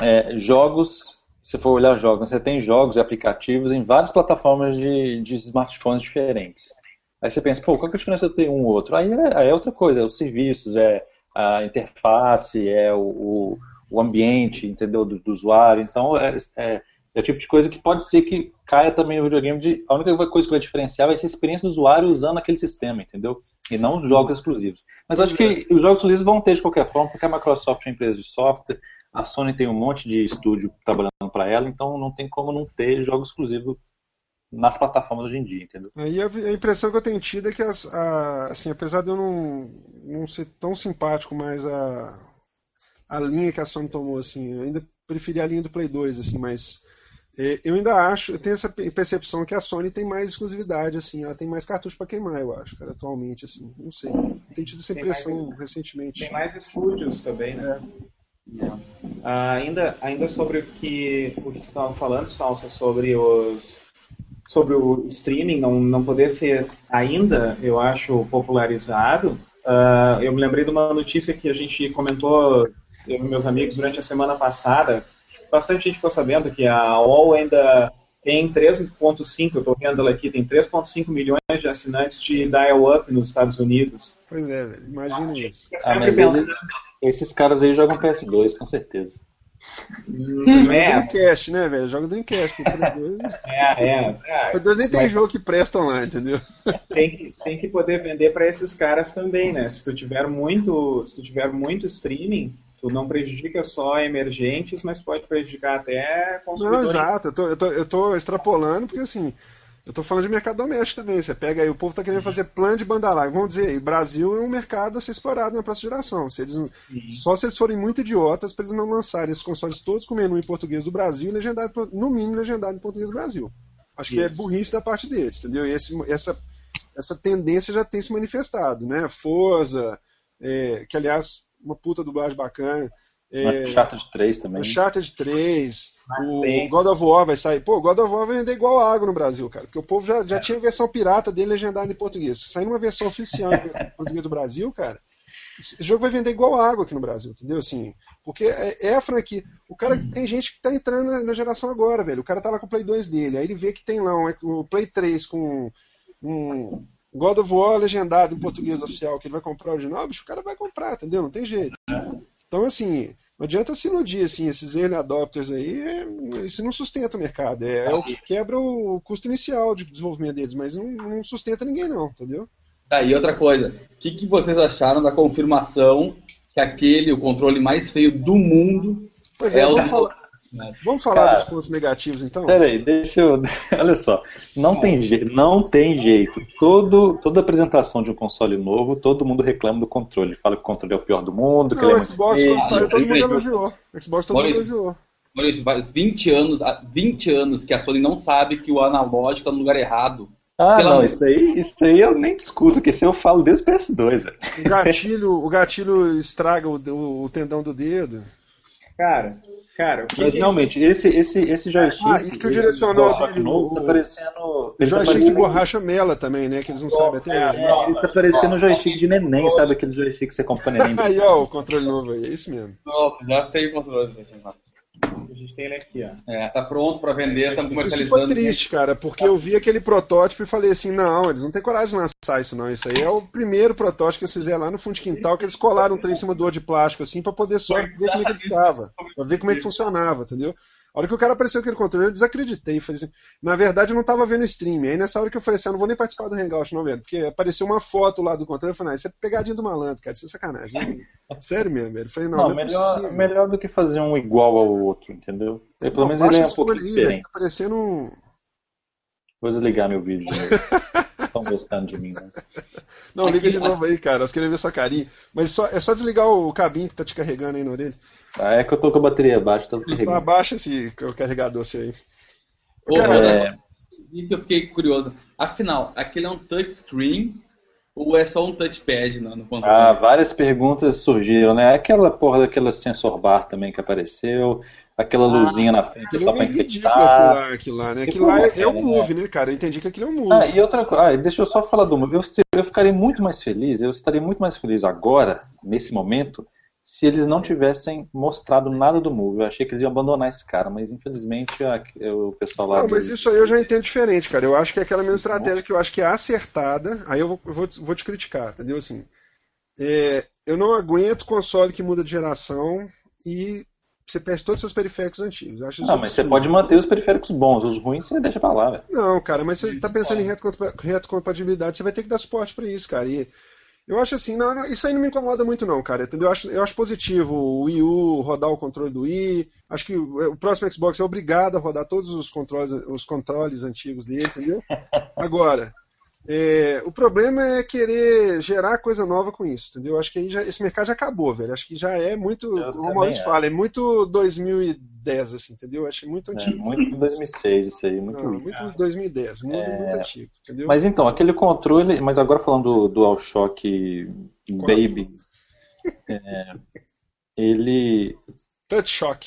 é, jogos. Se for olhar jogos, você tem jogos e aplicativos em várias plataformas de, de smartphones diferentes. Aí você pensa, pô, qual que é a diferença de ter um ou outro? Aí é, aí é outra coisa, é os serviços, é a interface, é o, o ambiente, entendeu, do, do usuário. Então, é, é, é, o tipo de coisa que pode ser que caia também no videogame. De, a única coisa que vai diferenciar vai ser a experiência do usuário usando aquele sistema, entendeu? E não os jogos exclusivos. Mas acho que os jogos exclusivos vão ter de qualquer forma, porque a Microsoft é uma empresa de software, a Sony tem um monte de estúdio trabalhando para ela, então não tem como não ter jogos exclusivos nas plataformas hoje em dia, entendeu? E a, impressão que eu tenho tido é que, as, a, assim, apesar de eu não, não ser tão simpático mais a, a linha que a Sony tomou, assim, eu ainda preferi a linha do Play 2, assim, mas é, eu ainda acho, eu tenho essa percepção que a Sony tem mais exclusividade, assim, ela tem mais cartucho para queimar, eu acho, cara, atualmente, assim, não sei. Tenho tido essa impressão mais, recentemente. Tem mais estúdios também, né? É. Ah, ainda, ainda sobre o que, o que tu estava falando, Salsa, sobre os sobre o streaming não, não poder ser ainda, eu acho, popularizado, uh, eu me lembrei de uma notícia que a gente comentou, eu e meus amigos, durante a semana passada. Bastante gente ficou sabendo que a AOL ainda tem 3,5, eu estou vendo ela aqui, tem 3,5 milhões de assinantes de dial-up nos Estados Unidos. Pois é, velho, imagina isso. Ah, mas eles, esses caras aí jogam PS2, com certeza. Joga é. Dreamcast, né, velho? Joga Dreamcast. É, é. é. dois nem tem Mas... jogo que presta lá, entendeu? Tem que, tem que poder vender para esses caras também, né? Se tu tiver muito, se tu tiver muito streaming, tu não prejudica só emergentes, mas pode prejudicar até Não, exato. Eu tô, eu, tô, eu tô extrapolando, porque assim, eu estou falando de mercado doméstico também. Você pega aí, o povo está querendo fazer plano de banda larga. Vamos dizer, o Brasil é um mercado a ser explorado na próxima geração. Se eles, só se eles forem muito idiotas para eles não lançarem esses consoles todos com menu em português do Brasil e legendado, no mínimo, legendado em português do Brasil. Acho Isso. que é burrice da parte deles, entendeu? E esse, essa, essa tendência já tem se manifestado, né? Forza, é, que aliás, uma puta dublagem bacana. É, Uncharted 3 também. Uncharted 3. O God of War vai sair. Pô, God of War vai vender igual água no Brasil, cara. Porque o povo já, já é. tinha versão pirata dele legendada em português. Saindo uma versão oficial em português do Brasil, cara, esse jogo vai vender igual água aqui no Brasil, entendeu? Assim, porque é, é a franquia. O cara tem gente que tá entrando na, na, geração agora, velho. O cara tá lá com o Play 2 dele. Aí ele vê que tem lá um, o Play 3 com um God of War legendado em português oficial, que ele vai comprar o original, bicho, o cara vai comprar, entendeu? Não tem jeito. Então, assim, Não adianta se iludir, assim, esses early adopters aí, é, isso não sustenta o mercado. É, é, o que quebra o custo inicial de desenvolvimento deles, mas não, não sustenta ninguém não, entendeu? Tá, e outra coisa, o que, que vocês acharam da confirmação que aquele, o controle mais feio do mundo, Pois é, É o- vamos falar, vamos falar Cara, dos pontos negativos então? Peraí, deixa eu. Olha só. Não tem, je... não tem jeito. Todo, toda apresentação de um console novo, todo mundo reclama do controle. Fala que o controle é o pior do mundo, que ele é Não, o muito Xbox quando saiu todo mundo elogiou. O Xbox todo mundo elogiou. faz 20 anos, há 20 anos que a Sony não sabe que o analógico tá no lugar errado. Ah, não, isso aí, isso aí eu nem discuto, que isso eu falo desde o PS2, velho. O gatilho, o gatilho estraga o, o- o tendão do dedo. Cara, cara, o que Mas que realmente, esse, esse, esse joystick. Ah, e que o direcional esse dele, novo, o- tá parecendo. Ele tá joystick de parecendo, borracha mela também, né? Que eles não sabem até hoje. é, ele tá parecendo um joystick de neném, sabe? Aquele joystick que você compra pra neném. Aí, ó, o controle novo aí, é isso mesmo. Nossa, já tem o controle, gente. a gente tem ele aqui, ó. É, tá pronto pra vender, estamos Isso comercializando. foi triste, cara, porque eu vi aquele protótipo e falei assim, não, eles não têm coragem de lançar isso não. Isso aí é o primeiro protótipo que eles fizeram lá no fundo de quintal, que eles colaram um trem em cima do outro de plástico, assim, pra poder só ver como é que ele ficava, pra ver como é que funcionava, entendeu? A hora que o cara apareceu aquele controle, eu desacreditei. Falei assim, na verdade, eu não tava vendo o stream. Aí nessa hora que eu falei assim, eu não vou nem participar do Hangout, não, velho. Porque apareceu uma foto lá do controle. Eu falei, ah, isso é pegadinha do malandro, cara. Isso é sacanagem. Sério mesmo, velho. Eu falei, não, Não, não, é melhor, possível. melhor do que fazer um igual ao outro, entendeu? Ele, pelo Não, menos ele é um pouco diferente. Tá parecendo um. Vou desligar meu vídeo. Estão gostando de mim, né? Não, liga Aqui, de novo aí, cara. Nós queremos ver sua carinha. Mas só, é só desligar o cabinho que tá te carregando aí na orelha. Ah, é que eu tô com a bateria baixa, tô Então carregando. abaixa esse o carregador seu aí. Ô, Cara, que eu fiquei curioso. Afinal, aquele é um touchscreen ou é só um touchpad no, no controle? Ah, várias perguntas surgiram, né? Aquela porra daquela sensor bar também que apareceu, aquela luzinha na frente só é pra enfeitar. aquilo lá, aquilo lá, né? Que Aquilo lá é, é um né? move, né, cara? Eu entendi que aquilo é um move. Ah, e outra coisa, ah, deixa eu só falar do Move. Eu, eu ficaria muito mais feliz, eu estaria muito mais feliz agora, nesse momento, se eles não tivessem mostrado nada do Move. Eu achei que eles iam abandonar esse cara, mas infelizmente a- o pessoal lá. Não, mas isso aí eu já entendo diferente, cara. Eu acho que é aquela mesma estratégia que eu acho que é acertada. Aí eu vou, vou, vou te criticar, entendeu? Assim, é, eu não aguento console que muda de geração e você perde todos os seus periféricos antigos. Não, mas você absurdo. pode manter os periféricos bons, os ruins você deixa pra lá, velho. Não, cara, mas você tá pensando em retrocompa- retrocompatibilidade, você vai ter que dar suporte pra isso, cara. E eu acho assim, não, não, isso aí não me incomoda muito não, cara, entendeu? Eu acho, eu acho positivo o Wii U rodar o controle do Wii. Acho que o, o próximo Xbox é obrigado a rodar todos os controles, os controles antigos dele, entendeu? Agora, é, o problema é querer gerar coisa nova com isso, entendeu? Acho que aí já, esse mercado já acabou, velho. Acho que já é muito, Eu como o Maurício acho. fala, é muito 2010, assim, entendeu? Acho muito É, antigo. muito 2006 isso aí, muito Não, muito 2010, muito, É, muito antigo, entendeu? Mas então, aquele controle, mas agora falando do DualShock Baby, é, ele. Touch Shock.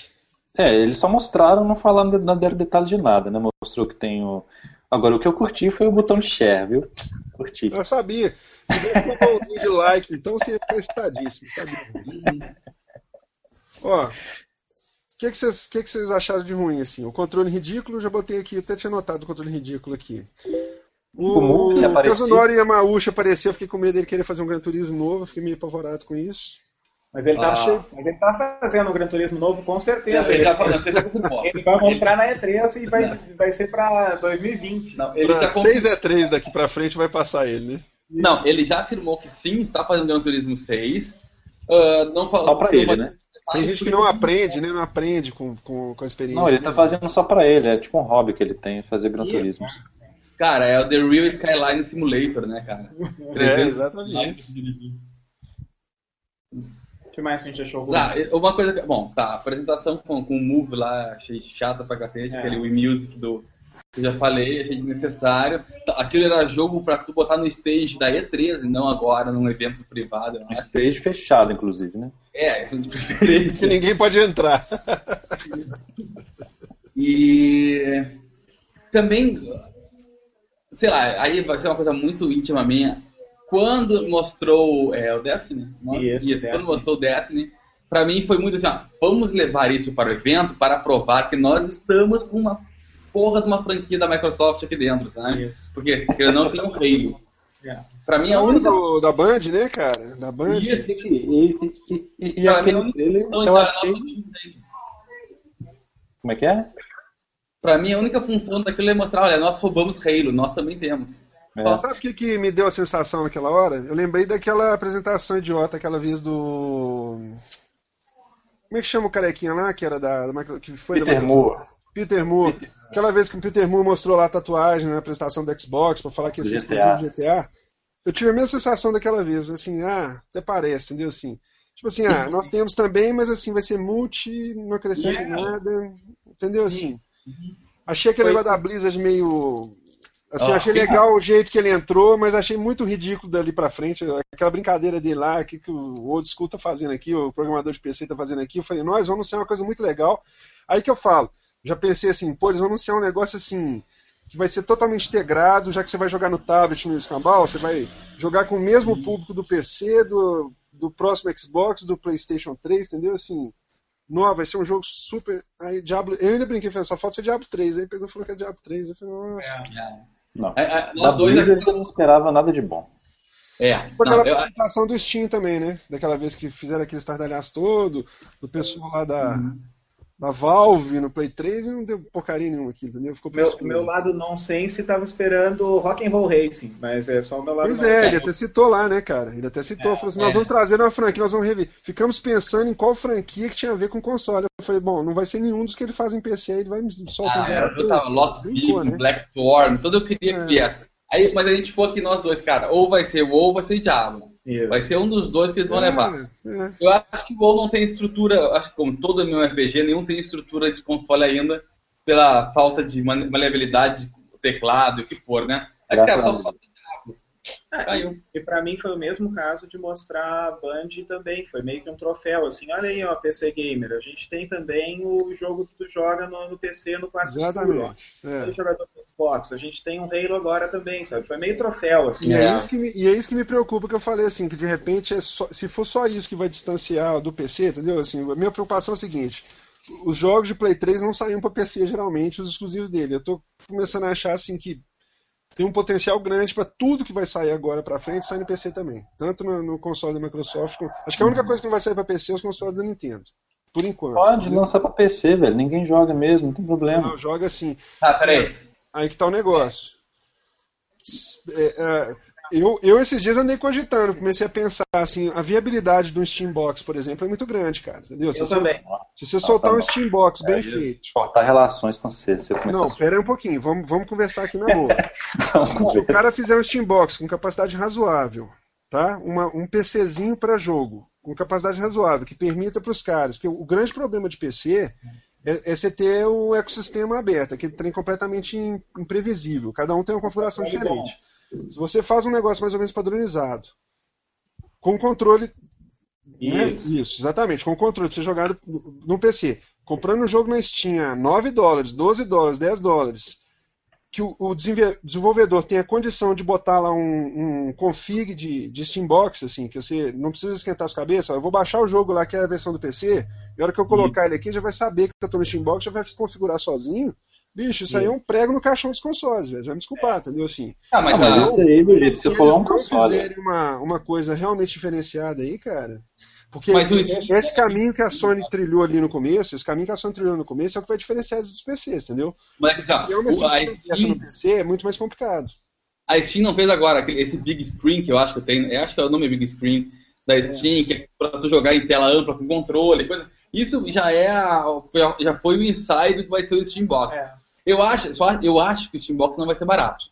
É, eles só mostraram, não falaram, de- não deram detalhe de nada, né? Mostrou que tem o. Agora, o que eu curti foi o botão de share, viu? Curti. Eu sabia. Se tivesse um botãozinho de like, então você ia ficar excitadíssimo. Sabia. Ó, o que, que, vocês, que, que vocês acharam de ruim, assim? O controle ridículo, já botei aqui, até tinha notado o controle ridículo aqui. O O. Kazunori Yamauchi apareceu, eu fiquei com medo dele querer fazer um Gran Turismo novo, fiquei meio apavorado com isso. Mas ele, tá, Ah. mas ele tá fazendo um Gran Turismo novo, com certeza. Ele Ele, já ele vai mostrar na E3 e vai, vai ser pra 2020. Não, ele Pra já confirmou. 6 é 3 daqui pra frente vai passar ele, né? Não, ele já afirmou que sim, está fazendo Gran Turismo 6. Ah, não falou Só pra ele, né? Tem gente que não aprende, né? Não aprende com, com, com a experiência. Não, ele tá né? fazendo só pra ele, é tipo um hobby que ele tem, fazer Gran Turismo. Cara, é o The Real Skyline Simulator, né, cara? É, exatamente. O que mais que a gente achou ruim? Ah, uma coisa que. Bom, tá, a apresentação com, com o Move lá, achei chata pra cacete, É. aquele Wii Music do. Que eu já falei, achei desnecessário. Tá, Aquilo era jogo pra tu botar no stage da E3 e não agora num evento privado. Um stage fechado, inclusive, né? É, isso de Que preferência. ninguém pode entrar. E também, sei lá, aí vai ser uma coisa muito íntima minha. Quando mostrou é, o Destiny, não? Isso, quando Destiny. mostrou o Destiny, pra mim foi muito assim, ó, vamos levar isso para o evento para provar que nós estamos com uma porra de uma franquia da Microsoft aqui dentro, né? Isso. Porque eu não tenho um Halo. É. Pra mim, a única. Do, da Band, né, cara? Da Band. E, e, e, e, e aquele trailer, eu achei. Como é que é? Pra mim, a única função daquilo é mostrar: olha, nós roubamos Halo, nós também temos. É. Sabe o que, que me deu a sensação naquela hora? Eu lembrei daquela apresentação idiota aquela vez do. Como é que chama o carequinha lá, que era da. que foi Peter da Moore. Peter Moore. Aquela vez que o Peter Moore mostrou lá a tatuagem na apresentação do Xbox para falar que ia ser exclusivo do GTA. Eu tive a mesma sensação daquela vez, assim, ah, até parece, entendeu? Assim, tipo assim, ah, nós temos também, mas assim, vai ser multi, não acrescenta yeah. nada, entendeu? Assim, achei aquele negócio da Blizzard meio Assim, oh, achei legal o jeito que ele entrou, mas achei muito ridículo dali pra frente. Aquela brincadeira dele lá, que, que o Old School tá fazendo aqui, o programador de PC tá fazendo aqui. Eu falei, nós vamos ser uma coisa muito legal. Aí que eu falo, já pensei assim, pô, eles vão anunciar um negócio assim, que vai ser totalmente integrado, já que você vai jogar no tablet no escambau, você vai jogar com o mesmo público do PC, do, do próximo Xbox, do PlayStation 3, entendeu? Assim, Nova, vai ser um jogo super. Aí, Diablo. Eu ainda brinquei, falei, só falta ser Diablo 3. Aí pegou e falou que é Diablo 3. Eu falei, nossa. É, é. Não. É, é, nós da dois Blizzard aqui... eu não esperava nada de bom. É. Tipo aquela não, apresentação eu... do Steam também, né? Daquela vez que fizeram aquele estardalhaço todo, do pessoal lá da. Uhum na Valve, no Play 3 e não deu porcaria nenhuma aqui, entendeu? Ficou meu, meu lado nonsense estava esperando Rock and Roll Racing, mas é só o meu lado Pois é, ele até citou lá, né, cara? Ele até citou, é, falou assim, nós é. vamos trazer uma franquia, nós vamos rever. Ficamos pensando em qual franquia que tinha a ver com console. Eu falei, bom, não vai ser nenhum dos que ele faz em PC, ele vai soltar ah, um eu tava Lost Brincou, né? Blackthorn, tudo eu queria é. que viesse. Aí, mas a gente ficou aqui nós dois, cara, ou vai ser WoW ou vai ser Diablo. Isso. Vai ser um dos dois que eles vão é, levar. É. Eu acho que o WoW não tem estrutura, acho que como todo meu RPG, nenhum tem estrutura de console ainda, pela falta de maleabilidade de teclado e o que for, né? Acho que é só, só ah, e, e para mim foi o mesmo caso de mostrar a Band também, foi meio que um troféu, assim, olha aí, ó, PC Gamer, a gente tem também o jogo que tu joga no, no PC, no quarto Exatamente. É. jogador do Xbox, a gente tem um Halo agora também, sabe? Foi meio troféu, assim. E é, é isso que me, e é isso que me preocupa, que eu falei, assim, que de repente, é só, se for só isso que vai distanciar do PC, entendeu? Assim, a minha preocupação é o seguinte, os jogos de Play 3 não saíam para PC, geralmente, os exclusivos dele. Eu tô começando a achar, assim, que tem um potencial grande para tudo que vai sair agora para frente sair no PC também. Tanto no, no console da Microsoft. Como... Acho que a única coisa que não vai sair para PC é os consoles da Nintendo. Por enquanto. Pode entendeu? lançar para PC, velho. Ninguém joga mesmo, não tem problema. Não, joga sim. Ah, peraí. É, aí que tá o negócio. É, é, eu, eu esses dias andei cogitando, comecei a pensar assim, a viabilidade do Steambox, por exemplo, é muito grande, cara. Entendeu? Se eu você, também. Se você soltar um Steambox bem é, feito. Cortar relações com você. você não, a... pera aí um pouquinho, vamos, vamos conversar aqui na boa. Se o cara fizer um Steambox com capacidade razoável, tá? Uma, um PCzinho para jogo, com capacidade razoável, que permita para os caras. Porque o grande problema de PC é, é você ter o ecossistema aberto, aquele trem completamente imprevisível. Cada um tem uma configuração é diferente. Se você faz um negócio mais ou menos padronizado, com controle. Né? Isso. Né? Isso, exatamente, com controle, você jogar no PC. Comprando um jogo na Steam a 9 dólares, 12 dólares, 10 dólares, que o, o desenvolvedor tem a condição de botar lá um, um config de, de Steambox, assim, que você não precisa esquentar as cabeças, eu vou baixar o jogo lá, que é a versão do PC, e a hora que eu colocar ele aqui, já vai saber que eu estou no Steambox, já vai se configurar sozinho, Bicho, isso aí é um prego no caixão dos consoles, velho. Vai me desculpar, entendeu? Assim. Ah, mas, mas isso aí, do jeito que você falou, é um console. Se fizerem uma, uma coisa realmente diferenciada aí, cara. Porque mas, é, esse caminho que a Sony trilhou ali no começo, esse caminho que a Sony trilhou no começo é o que vai diferenciar dos PCs, entendeu? Mas, cara, e uma Steam... no PC é muito mais complicado. A Steam não fez agora esse Big Screen que eu acho que eu tenho, eu acho que é o nome Big Screen da Steam, é. que é pra tu jogar em tela ampla com controle, coisa. Isso já é a, já foi o insight do que vai ser o Steambox. É. Eu acho, eu acho que o Steambox não vai ser barato.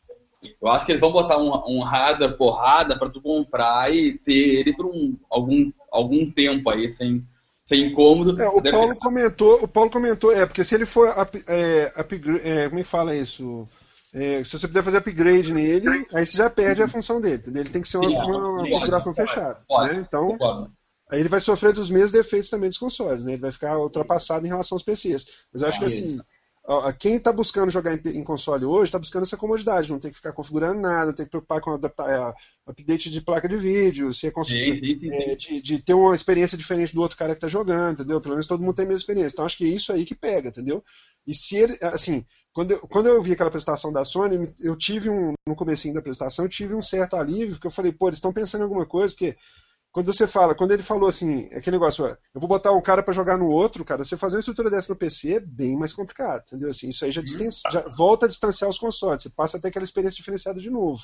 Eu acho que eles vão botar um, um hardware porrada para tu comprar e ter ele por um, algum, algum tempo aí, sem, sem incômodo. É, o Paulo ser... comentou, o Paulo comentou, é, porque se ele for up, é, upgrade, é, como é que fala isso? É, se você puder fazer upgrade nele, aí você já perde a função dele, entendeu? Ele tem que ser uma, uma, uma configuração fechada. Pode, né? Então, aí ele vai sofrer dos mesmos defeitos também dos consoles, né? Ele vai ficar ultrapassado em relação aos PCs. Mas eu acho ah, que assim, quem está buscando jogar em, console hoje está buscando essa comodidade, não tem que ficar configurando nada, não tem que preocupar com adaptar, é, update de placa de vídeo, se é, é de, de, ter uma experiência diferente do outro cara que está jogando, entendeu? Pelo menos todo mundo tem a mesma experiência. Então acho que é isso aí que pega, entendeu? E se ele, assim, quando eu, quando eu vi aquela apresentação da Sony, eu tive um, no comecinho da apresentação, eu tive um certo alívio, porque eu falei, pô, eles estão pensando em alguma coisa, porque quando você fala, quando ele falou assim, aquele negócio, ó, eu vou botar um cara para jogar no outro, cara, você fazer uma estrutura dessa no PC é bem mais complicado, entendeu? Assim, isso aí já, já volta a distanciar os consoles, você passa até aquela experiência diferenciada de novo,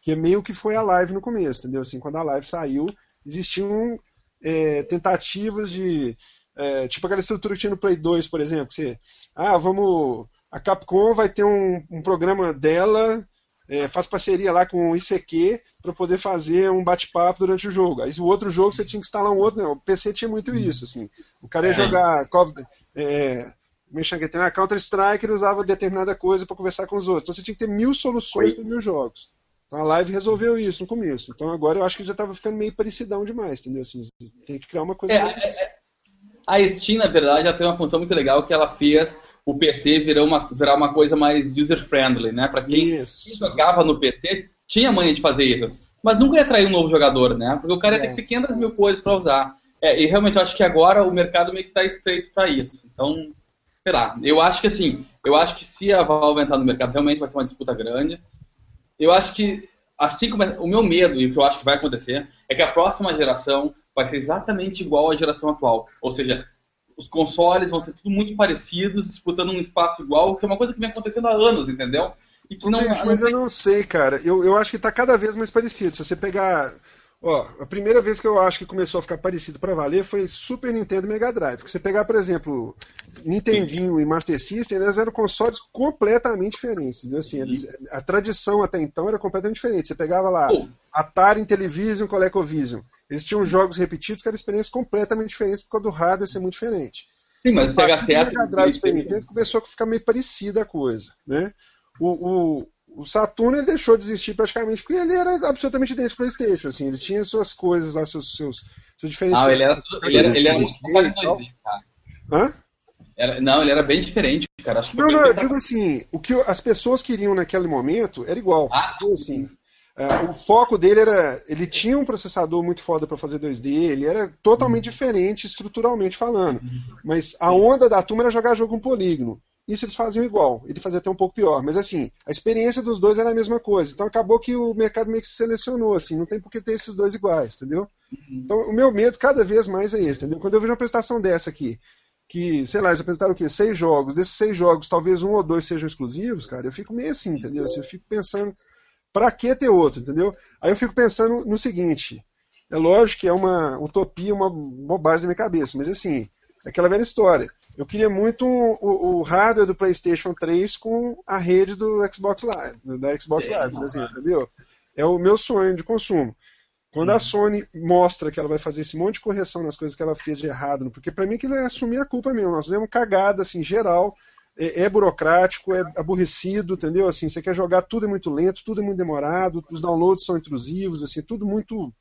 que é meio que foi a live no começo, entendeu? Assim, quando a live saiu, existiam é, tentativas de, é, tipo aquela estrutura que tinha no Play 2, por exemplo, que você, ah, vamos, a Capcom vai ter um, um programa dela é, faz parceria lá com o ICQ para poder fazer um bate-papo durante o jogo. Aí o outro jogo você tinha que instalar um outro. Não, o PC tinha muito isso. Assim. O cara ia é. jogar é, é Counter-Strike ele usava determinada coisa para conversar com os outros. Então você tinha que ter mil soluções para mil jogos. Então a live resolveu isso no começo. Então agora eu acho que já estava ficando meio parecidão demais, entendeu? Assim, tem que criar uma coisa é, mais. É, é. a Steam, na verdade, já tem uma função muito legal que ela fez o PC virar uma, virar uma coisa mais user-friendly, né? Para quem, quem, jogava no PC, tinha manha de fazer isso. Mas nunca ia atrair um novo jogador, né? Porque o cara ia ter pequenas mil coisas para usar. É, e realmente eu acho que agora o mercado meio que está estreito para isso. Então, sei lá, eu acho que assim, eu acho que se a Valve entrar no mercado, realmente vai ser uma disputa grande. Eu acho que, assim como é, o meu medo e o que eu acho que vai acontecer, é que a próxima geração vai ser exatamente igual à geração atual. Ou seja, os consoles vão ser tudo muito parecidos, disputando um espaço igual, que é uma coisa que vem acontecendo há anos, entendeu? E que não, Bicho, mas eu não sei, cara. Eu, eu acho que está cada vez mais parecido. Se você pegar. Ó, a primeira vez que eu acho que começou a ficar parecido para valer foi Super Nintendo e Mega Drive. Porque você pegar, por exemplo, Nintendinho e Master System, eles eram consoles completamente diferentes. Entendeu? Assim, eles, a tradição até então era completamente diferente. Você pegava lá Atari, Intellivision, ColecoVision. Eles tinham jogos repetidos que eram experiências completamente diferentes por causa do hardware ser muito diferente. Sim, mas o Sega Saturn... Mega Drive Super Nintendo começou a ficar meio parecida a coisa, né? O, o, o Saturno ele deixou de existir praticamente porque ele era absolutamente idêntico ao PlayStation, assim, ele tinha suas coisas lá, seus, seus, seus diferenciais. Ah, ele era, ele era, ele era muito 2D, cara. Hã? Era, não, ele era bem diferente, cara. não, não, eu digo assim, o que as pessoas queriam naquele momento era igual. Ah, então, assim, é, o foco dele era. Ele tinha um processador muito foda para fazer 2D, ele era totalmente diferente estruturalmente falando. Mas a onda da turma era jogar jogo com polígono. Isso eles faziam igual, ele fazia até um pouco pior. Mas assim, a experiência dos dois era a mesma coisa. Então acabou que o mercado meio que se selecionou, assim, não tem por que ter esses dois iguais, entendeu? Então o meu medo cada vez mais é esse, entendeu? Quando eu vejo uma prestação dessa aqui, que, sei lá, eles apresentaram o quê? Seis jogos, desses seis jogos, talvez um ou dois sejam exclusivos, cara, eu fico meio assim, entendeu? Assim, eu fico pensando para que ter outro, entendeu? Aí eu fico pensando no seguinte: é lógico que é uma utopia, uma bobagem na minha cabeça, mas assim, é aquela velha história. Eu queria muito o, o, hardware do PlayStation 3 com a rede do Xbox Live, da Xbox Live, por exemplo, entendeu? É o meu sonho de consumo. Quando a uhum. Sony mostra que ela vai fazer esse monte de correção nas coisas que ela fez de errado, porque para mim aquilo é assumir a culpa mesmo. Nós fizemos cagada assim geral é, é, burocrático, é aborrecido, entendeu? Assim, você quer jogar, tudo é muito lento, tudo é muito demorado, os downloads são intrusivos, assim, tudo muito.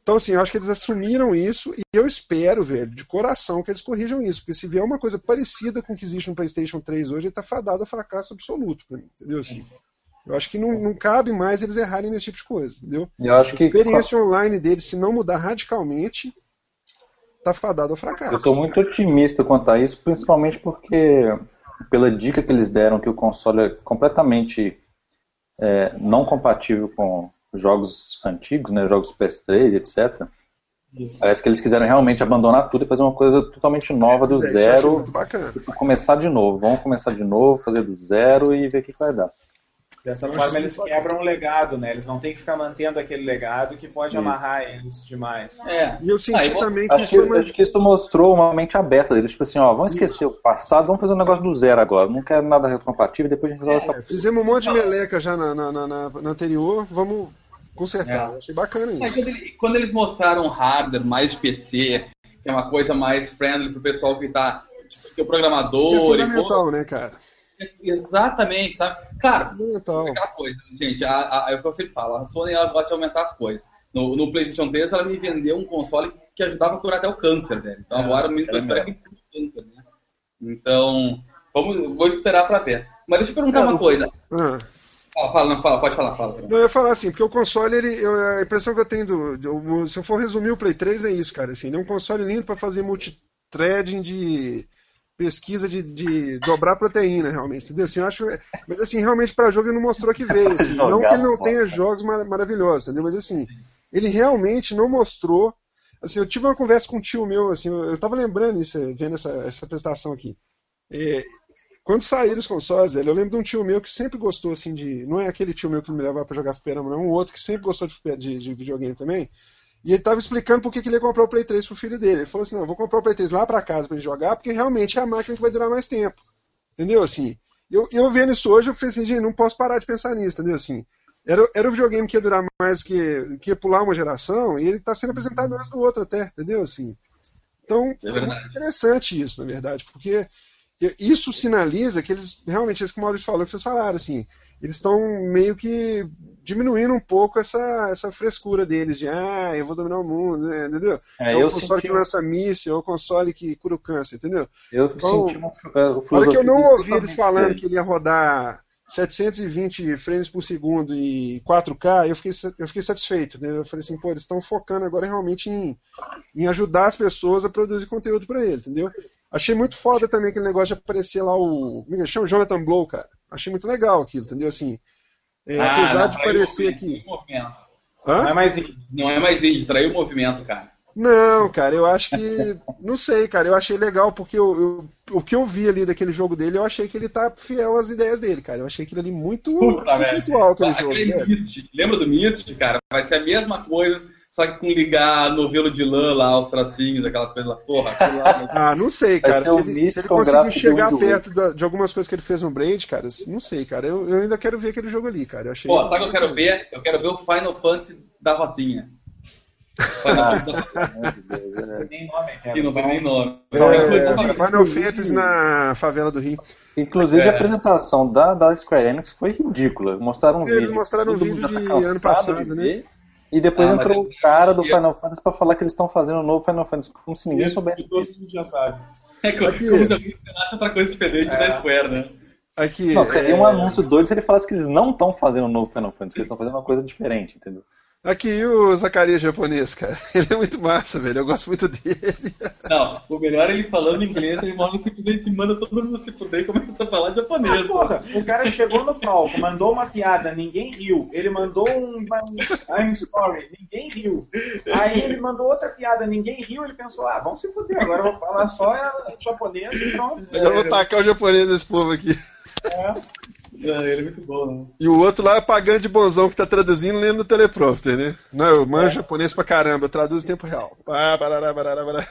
Então, assim, eu acho que eles assumiram isso e eu espero, velho, de coração, que eles corrijam isso, porque se vier uma coisa parecida com o que existe no PlayStation 3 hoje, ele tá fadado a fracasso absoluto para mim, entendeu? Assim, eu acho que não, não cabe mais eles errarem nesse tipo de coisa, entendeu? Eu acho a experiência que... online deles, se não mudar radicalmente, tá fadado ao fracasso. Eu estou muito otimista quanto a isso, principalmente porque, pela dica que eles deram, que o console é completamente é, não compatível com jogos antigos, né, jogos PS3, etc. Isso. Parece que eles quiseram realmente abandonar tudo e fazer uma coisa totalmente nova do é, zero. Começar de novo. Vamos começar de novo, fazer do zero e ver o que, que vai dar. Dessa forma eles quebram o legado, né? Eles não têm que ficar mantendo aquele legado que pode Sim. amarrar eles demais. É. E eu senti ah, também que acho, que, uma... acho que isso mostrou uma mente aberta deles, tipo assim, ó, vamos esquecer isso. o passado, vamos fazer um negócio do zero agora. Não quero nada retrocompatível, depois a gente resolve é, essa Fizemos um monte de meleca já na, na, na, na anterior, vamos consertar. É. Achei bacana isso. quando, ele, quando, eles mostraram hardware mais PC, que é uma coisa mais friendly pro pessoal que tá. Tipo, que é o programador. Que é fundamental, e, né, cara? Exatamente, sabe? Claro, então. aquela coisa, gente, a, a, é eu sempre falo, a Sony ela gosta de aumentar as coisas. No, no PlayStation 3 ela me vendeu um console que ajudava a curar até o câncer, velho. Então é, agora eu estou esperando que câncer, né? Então, vamos, vou esperar para ver. Mas deixa eu perguntar é, uma coisa. Ah. Fala, fala, não, fala, pode falar, fala. Não, eu ia falar assim, porque o console, ele, eu, a impressão que eu tenho, do, se eu for resumir o Play 3, é isso, cara. Assim, ele é um console lindo para fazer multithreading de pesquisa de, de dobrar proteína, realmente, entendeu? Assim, acho, mas assim, realmente para jogo ele não mostrou que veio. Assim. não que ele não tenha jogos mar maravilhosos, entendeu? Mas assim, ele realmente não mostrou. Assim, eu tive uma conversa com um tio meu, assim, eu, eu tava lembrando isso, vendo essa, essa apresentação aqui. É, quando saíram os consoles, eu lembro de um tio meu que sempre gostou, assim, de. Não é aquele tio meu que me levava para jogar fliperama, não, é um outro que sempre gostou de, de, de videogame também. E ele estava explicando por que ele ia comprar o Play 3 pro filho dele. Ele falou assim: não, vou comprar o Play 3 lá para casa para ele jogar, porque realmente é a máquina que vai durar mais tempo. Entendeu? Assim, eu, eu vendo isso hoje, eu falei assim, gente, não posso parar de pensar nisso, entendeu? Assim, era, era o videogame que ia durar mais, que, que ia pular uma geração, e ele está sendo apresentado mais do outro até, entendeu? Assim, então, é, é muito interessante isso, na verdade, porque isso sinaliza que eles, realmente, isso que o Maurício falou, que vocês falaram, assim, eles estão meio que diminuindo um pouco essa, essa frescura deles de ah, eu vou dominar o mundo, né? entendeu? É, é o console que lança míssil, é o console que cura o câncer, entendeu? Eu então, senti uma hora que eu não ouvi eles falando que ele ia rodar 720 frames por segundo e 4K, eu fiquei, eu fiquei satisfeito. Né? Eu falei assim, pô, eles estão focando agora realmente em, em ajudar as pessoas a produzir conteúdo para ele, entendeu? Achei muito foda também aquele negócio de aparecer lá o. Como é chama? Jonathan Blow, cara. Achei muito legal aquilo, entendeu? Assim, é, ah, apesar não, de parecer que. Não é, mais, não é mais indie, traiu o movimento, cara. Não, cara, eu acho que. Não sei, cara, eu achei legal, porque eu, eu, o que eu vi ali daquele jogo dele, eu achei que ele tá fiel às ideias dele, cara. Eu achei aquilo ali muito Puta, conceitual, aquele jogo. Aquele Mist, lembra do Mist, cara? Vai ser a mesma coisa só que com ligar novelo de lã lá, os tracinhos, aquelas coisas lá, porra. Lá, ah, não sei, cara. Se ele, se ele conseguir chegar perto de, de, algumas coisas que ele fez no Braid, cara, não sei, cara. Eu, eu ainda quero ver aquele jogo ali, cara. Eu achei Pô, sabe o que eu quero ver? Eu quero ver o Final Fantasy da Rocinha. Final Fantasy na favela do Rio. Inclusive é. a apresentação da, da Square Enix foi ridícula. Mostraram um Eles vídeo. Eles mostraram um vídeo de ano passado, né? E depois ah, entrou o cara do Final Fantasy pra falar que eles estão fazendo um novo Final Fantasy, como se ninguém soubesse. Que todo mundo já sabe. É que Aqui. coisa muito outra coisa diferente é. da Square, né? Aqui, não, seria é... um anúncio doido se ele falasse que eles não estão fazendo um novo Final Fantasy, que eles estão fazendo uma coisa diferente, entendeu? Aqui o Zacarias japonês, cara. Ele é muito massa, velho. Eu gosto muito dele. Não, o melhor é ele falando inglês, ele manda, simplesmente manda todo mundo se fuder e começa a falar japonês. Ah, porra, o cara chegou no palco, mandou uma piada, ninguém riu. Ele mandou um, um I'm sorry, ninguém riu. Aí ele mandou outra piada, ninguém riu. Ele pensou, ah, vamos se fuder, agora eu vou falar só japonês e pronto. Eu vou tacar o japonês desse povo aqui. É. É, ele é muito bom, né? E o outro lá é pagando de bonzão que tá traduzindo lendo no teleprompter, né? Não, eu manjo é. japonês pra caramba, eu traduzo em tempo real. barará, barará, barará.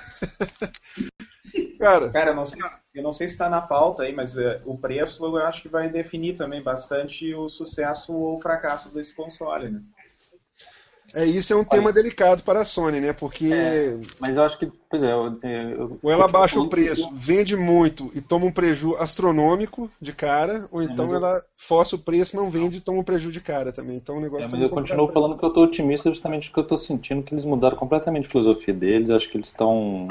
Cara, Cara eu, não sei, eu não sei se está na pauta aí, mas uh, o preço eu acho que vai definir também bastante o sucesso ou o fracasso desse console, né? É, isso é um Olha, tema delicado para a Sony, né? Porque. É, mas eu acho que. Pois é, eu, eu, ou ela baixa o preço, vende muito e toma um prejuízo astronômico de cara, ou então ela força o preço, não vende e toma um prejuízo de cara também. Então o negócio é, mas eu continuo falando que eu estou otimista justamente porque eu estou sentindo que eles mudaram completamente a filosofia deles. Acho que eles estão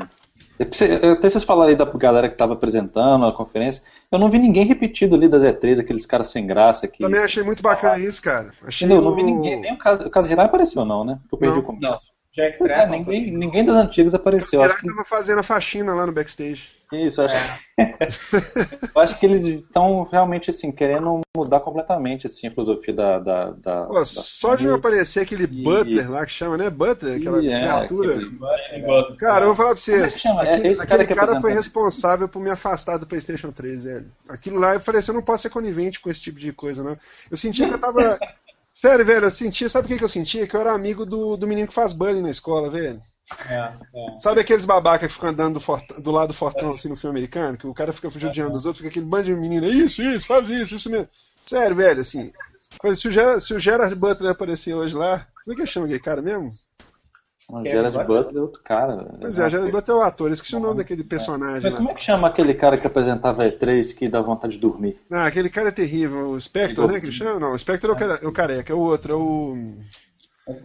até vocês falaram aí da galera que estava apresentando a conferência. Eu não vi ninguém repetido ali das E3, aqueles caras sem graça. Que... Também achei muito bacana isso, cara. Achei não, o... não vi ninguém. Nem o caso, o caso apareceu, não, né? Eu perdi não. o contato. Jack é, ninguém, ninguém das antigas apareceu. O geral estava fazendo a faxina lá no backstage. Isso, eu acho, é. eu acho que eles estão realmente assim, querendo mudar completamente assim, a filosofia da. da, da, Pô, da só de não aparecer aquele e, Butler lá que chama, né? Butler, aquela e, é, criatura. Aquele... Cara, eu vou falar pra vocês. É aquele, é aquele cara, cara foi responsável por me afastar do PlayStation 3, velho. Aquilo lá, eu falei assim: eu não posso ser conivente com esse tipo de coisa, não. Eu sentia que eu tava. Sério, velho, eu sentia. Sabe o que, que eu sentia? Que eu era amigo do, do menino que faz bullying na escola, velho. É, é. Sabe aqueles babacas que ficam andando do, fort... do lado do fortão assim no filme americano? Que o cara fica judiando dos outros, fica aquele bando de menina, isso, isso, faz isso, isso mesmo. Sério, velho, assim. Se o, Gerard, se o Gerard Butler aparecer hoje lá, como é que chama aquele cara mesmo? O Gerard Butler é outro cara. Pois é, o Gerard Butler é o ator, esqueci o nome daquele personagem Mas lá. Como é que chama aquele cara que apresentava E3 que dá vontade de dormir? Ah, aquele cara é terrível. O Spectre, né? Que ele chama? Não, o Spectre é o, cara, é o careca, é o outro, é o.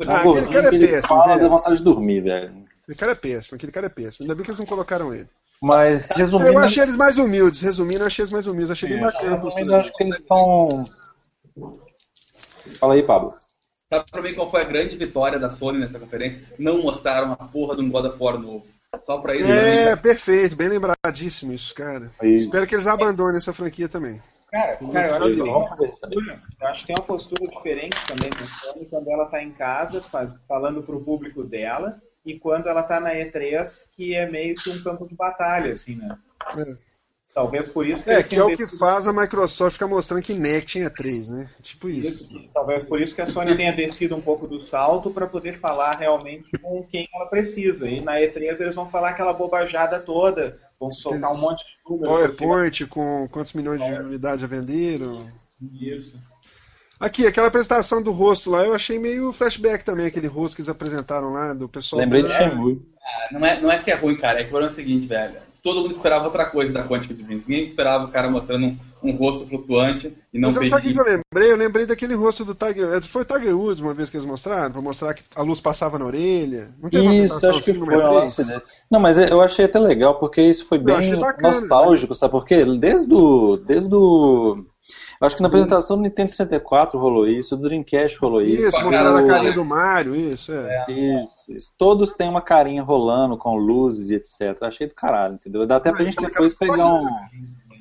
Ah, aquele cara é péssimo. Fala, dá vontade de dormir, velho. Aquele cara é péssimo, aquele cara é péssimo. Ainda bem que eles não colocaram ele. Mas, resumindo. Eu achei eles mais humildes, resumindo, eu achei eles mais humildes, achei bem bacana. Eu acho que eles estão. Fala aí, Pablo. Sabe pra mim qual foi a grande vitória da Sony nessa conferência? Não mostraram a porra de um God of War novo. Só pra isso. É, né? perfeito, bem lembradíssimo isso, cara. Aí. Espero que eles abandonem essa franquia também. Cara, cara eu, acho que tem Vamos uma fazer isso também. postura, eu acho que tem uma postura diferente também da Sony quando ela tá em casa faz, falando pro público dela e quando ela tá na E3, que é meio que um campo de batalha, assim, né? É. Talvez por isso É, eles que é o que faz a Microsoft ficar mostrando que Kinect em E3, né? Tipo isso. Isso, Talvez por isso que a Sony tenha descido um pouco do salto para poder falar realmente com quem ela precisa. E na E3 eles vão falar aquela bobajada toda, vão soltar um Eles- monte de números. por cima PowerPoint com quantos milhões de unidades já venderam. disso. Aqui, aquela apresentação do rosto lá, eu achei meio flashback também, aquele rosto que eles apresentaram lá, do pessoal. Lembrei de É, Shenmue. Não é, não é que é ruim, cara. É que o problema é o seguinte, velho. Todo mundo esperava outra coisa da Quantic Dream. Ninguém esperava o cara mostrando um, um rosto flutuante e não Mas sabe o que eu lembrei? Eu lembrei daquele rosto do Tiger. Foi o Tiger Woods uma vez que eles mostraram, pra mostrar que a luz passava na orelha. Não teve uma Isso, apresentação acho que assim no foi lance E3? desse. Não, mas eu achei até legal, porque isso foi bem bacana, nostálgico, sabe por quê? Desde o. Desde o. eu Acho que na apresentação do Nintendo 64 rolou isso, do Dreamcast rolou isso. Isso, mostraram a carinha do Mario, isso, é. Isso, isso. Todos têm uma carinha rolando com luzes e etc. Achei do caralho, entendeu? Dá até pra gente aquela depois pegar um.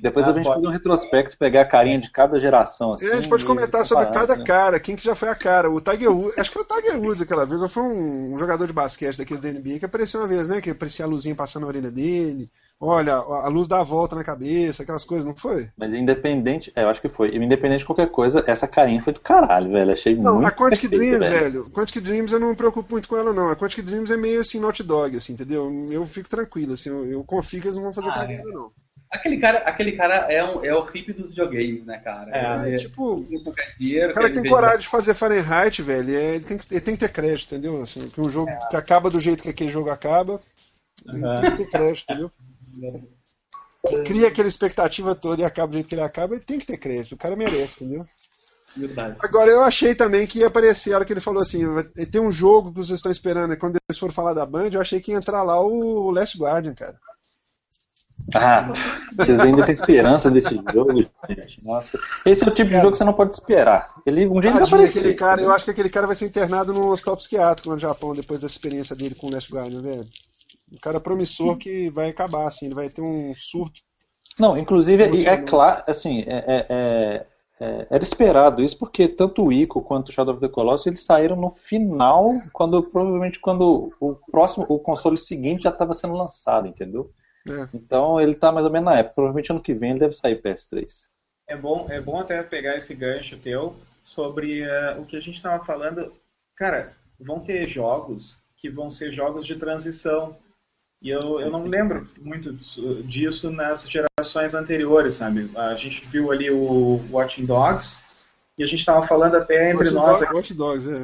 Depois a gente botas. fazer um retrospecto, pegar a carinha de cada geração. Assim, É, a gente pode e comentar sobre cada né? cara, quem que já foi a cara. O Tiger Woods, acho que foi o Tiger Woods aquela vez, ou foi um, um jogador de basquete daqueles da NBA que apareceu uma vez, né? Que aparecia a luzinha passando na orelha dele. Olha, a luz dá a volta na cabeça, aquelas coisas, não foi? Mas independente, é, eu acho que foi. Independente de qualquer coisa, essa carinha foi do caralho, velho. Achei Não, muito a Quantic perfeito, Dreams, velho. velho. Quantic Dreams eu não me preocupo muito com ela, não. A Quantic Dreams é meio assim, Naughty Dog, assim, entendeu? Eu fico tranquilo, assim, eu, eu confio que eles não vão fazer Ah, cagada, não. Aquele cara, aquele cara é, um, é o hippie dos videogames, né, cara? É, É, tipo, o cara que tem coragem de fazer Fahrenheit, velho, é, ele, tem que, ele tem que ter crédito, entendeu? Assim, que um jogo que acaba do jeito que aquele jogo acaba, ele tem que ter crédito, entendeu? Que cria aquela expectativa toda e acaba do jeito que ele acaba, ele tem que ter crédito, o cara merece, entendeu? Verdade. Agora, eu achei também que ia aparecer, a hora que ele falou assim, tem um jogo que vocês estão esperando, e quando eles foram falar da Band, eu achei que ia entrar lá o Last Guardian, cara. Ah, vocês ainda têm esperança desse jogo, gente. Nossa. Esse é o tipo de jogo que você não pode esperar. Ele um dia Tadinho, aquele cara, eu acho que aquele cara vai ser internado no hospital psiquiátrico no Japão, depois dessa experiência dele com o Last Guardian, velho. Um cara promissor que vai acabar, assim, ele vai ter um surto. Não, inclusive, é, é Emocionante. claro, assim, é, é- é- é- era esperado isso, porque tanto o Ico quanto o Shadow of the Colossus, eles saíram no final, quando provavelmente quando o próximo, o console seguinte já estava sendo lançado, entendeu? É. Então ele tá mais ou menos na época. Provavelmente ano que vem ele deve sair PS3. É bom, é bom até pegar esse gancho teu sobre eh, o que a gente estava falando. Cara, vão ter jogos que vão ser jogos de transição. E eu, eu não lembro muito disso- disso nas gerações anteriores, sabe? A gente viu ali o Watching Dogs e a gente estava falando até entre Watch, nós Dog- aqui Watch Dogs, é.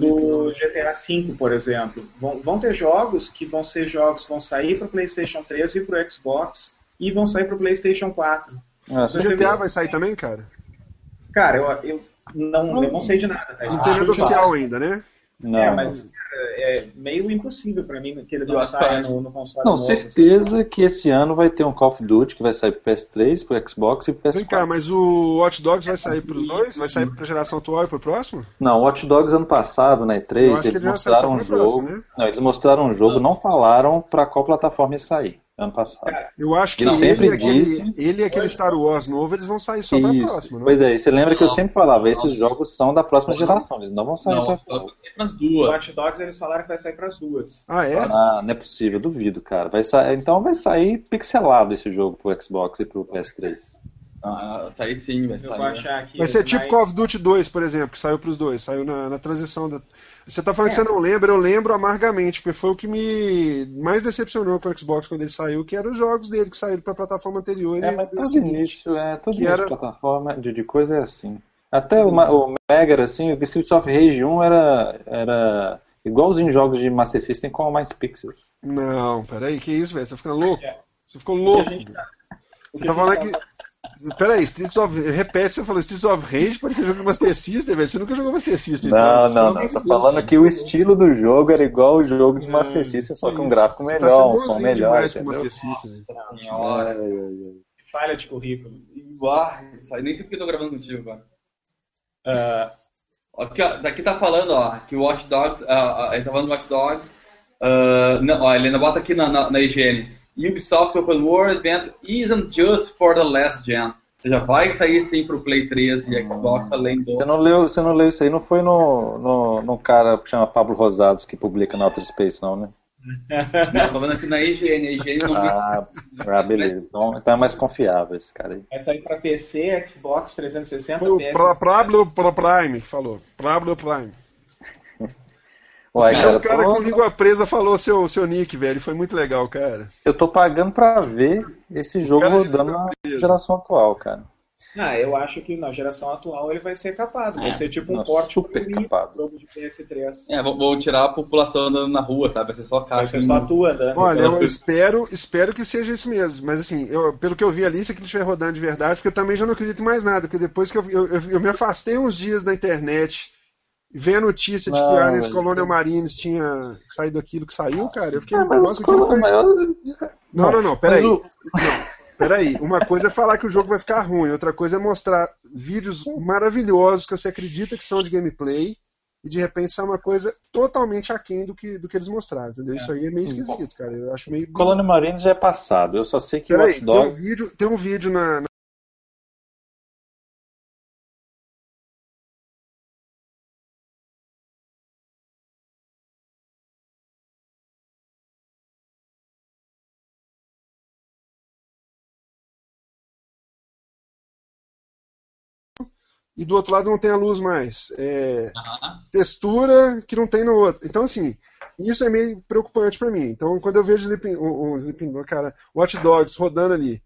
Do GTA V, por exemplo. Vão, vão ter jogos que vão ser jogos vão sair para o PlayStation 3 e para o Xbox e vão sair para o PlayStation 4. Ah, O GTA vai sair também, cara? Cara, eu, eu não, eu não sei de nada. Tá? Não tem nada oficial ainda, né? Não, É, mas é meio impossível pra mim que ele não saia no, no console não, novo. certeza que esse ano vai ter um Call of Duty que vai sair pro PS3, pro Xbox e pro Vem cá, PS4. mas o Watch Dogs vai sair pros dois? Vai sair pra geração atual e pro próximo? Não, Watch Dogs ano passado, na Eu E3, acho que eles mostraram um pro próximo, jogo. né? Não, eles mostraram um jogo, não falaram pra qual plataforma ia sair ano passado. Eu acho que Ele ele, sempre e aquele, disse- ele e aquele Star Wars novo, eles vão sair só pra Isso. próxima, não? Pois é, e você lembra que eu sempre falava, esses não. jogos são da próxima geração, eles não vão sair Não, pra para as O duas. Watch Dogs eles falaram que vai sair pras duas. Ah, é? Ah, não é possível, duvido, cara. Vai sair, então vai sair pixelado esse jogo pro Xbox e pro PS3. Ah, sair sim, vai sair. Vai ser mas- tipo Call of Duty 2, por exemplo, que saiu pros dois, saiu na, na transição da. Você tá falando que você não lembra, eu lembro amargamente, porque foi o que me mais decepcionou com o Xbox quando ele saiu, que eram os jogos dele que saíram pra plataforma anterior É, e mas todo seguinte. início, é, todo início era- de plataforma de, de coisa é assim. Até o, o Mega, assim, o Streets of Rage 1 era, era igualzinho jogos de Master System com mais pixels. Não, peraí, que isso, velho? Você tá ficando louco? É. Você ficou louco. Que Você tá falando que. Peraí, Streets of. Repete, você falou Streets of Rage, parecia jogo de Master System, velho. Você nunca jogou Master System, Não, então, não, não. Tô falando cara. que o estilo do jogo era igual o jogo de Master É, System, só com um isso. gráfico Você melhor, tá um som melhor. demais com o entendeu? Master System, velho. Senhora. Falha de currículo. Aí, nem sei porque eu tô gravando contigo agora. Ah, Aqui, ó, daqui tá falando, ó, que o Watch Dogs, ah, ah, ele tá falando do Watch Dogs, Uh, não, ó, a Helena bota aqui na, na, na IGN. Ubisoft's Open World Adventure isn't just for the last gen. Ou seja, vai sair sim pro Play 3 e Xbox, além do. Você não leu, você não leu isso aí? Não foi no, no, no cara que chama Pablo Rosados que publica na Outer Space, não, né? Não, tô vendo aqui na IGN. A IGN não ah, ah, beleza. Então, então é mais confiável esse cara aí. Vai sair pra PC, Xbox 360, Foi o PS. Pra- Prime que falou. Pablo Prime. Uai, cara, um cara tô- com língua presa falou seu, seu nick, velho. Foi muito legal, cara. eu tô pagando pra ver esse jogo rodando na presa. geração atual, cara. Ah, eu acho que na geração atual ele vai ser capado. Vai É, ser tipo um porte super capado. jogo de PS3. É, vão, vão tirar a população andando na rua, sabe? Vai ser só cara. Vai ser só tu andando. Olha, eu espero, espero que seja isso mesmo. Mas assim, eu- pelo que eu vi ali, se aquilo estiver rodando de verdade, porque eu também já não acredito em mais nada. Porque depois que eu, eu, eu- eu me afastei uns dias da internet, ver a notícia de que Não, a mas- Colonial Marines tinha saído aquilo que saiu, cara, eu fiquei. Ah, mas nossa, foi- mas- Não, não, não, peraí. mas o- Peraí, uma coisa é falar que o jogo vai ficar ruim, outra coisa é mostrar vídeos maravilhosos que você acredita que são de gameplay e de repente sai uma coisa totalmente aquém do que, do que eles mostraram, entendeu? Isso aí é meio esquisito, cara. Eu acho meio. Colônia Marines já é passado. Eu só sei que o Peraí, Watch tem um Dogs. vídeo, tem um vídeo na, na- e do outro lado não tem a luz mais. É, textura que não tem no outro. Então, assim, isso é meio preocupante pra mim. Então, quando eu vejo Sleeping, o, o cara, Watch Dogs rodando ali,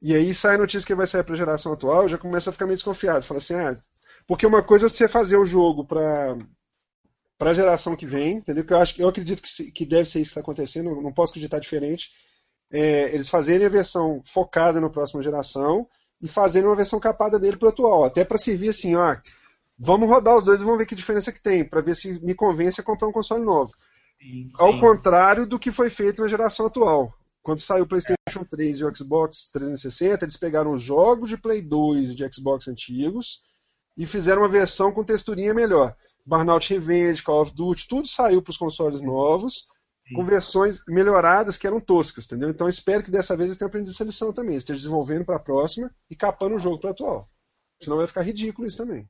e aí sai a notícia que vai sair pra geração atual, eu já começo a ficar meio desconfiado. Fala assim, ah, porque uma coisa é você fazer o jogo pra para a geração que vem, entendeu? Que eu acho, eu acredito que, se- que deve ser isso que está acontecendo. Não posso acreditar diferente. É, eles fazerem a versão focada na próxima geração e fazerem uma versão capada dele para o atual, até para servir assim, ó, vamos rodar os dois e vamos ver que diferença que tem, para ver se me convence a comprar um console novo. sim, Ao sim. contrário do que foi feito na geração atual. Quando saiu o PlayStation 3 e o Xbox 360, eles pegaram os jogos de Play 2 e de Xbox antigos e fizeram uma versão com texturinha melhor. Burnout Revenge, Call of Duty, tudo saiu para os consoles novos, com versões melhoradas que eram toscas, entendeu? Então espero que dessa vez eles tenham aprendido essa lição também, estejam desenvolvendo para a próxima e capando o jogo para atual. Senão vai ficar ridículo isso também.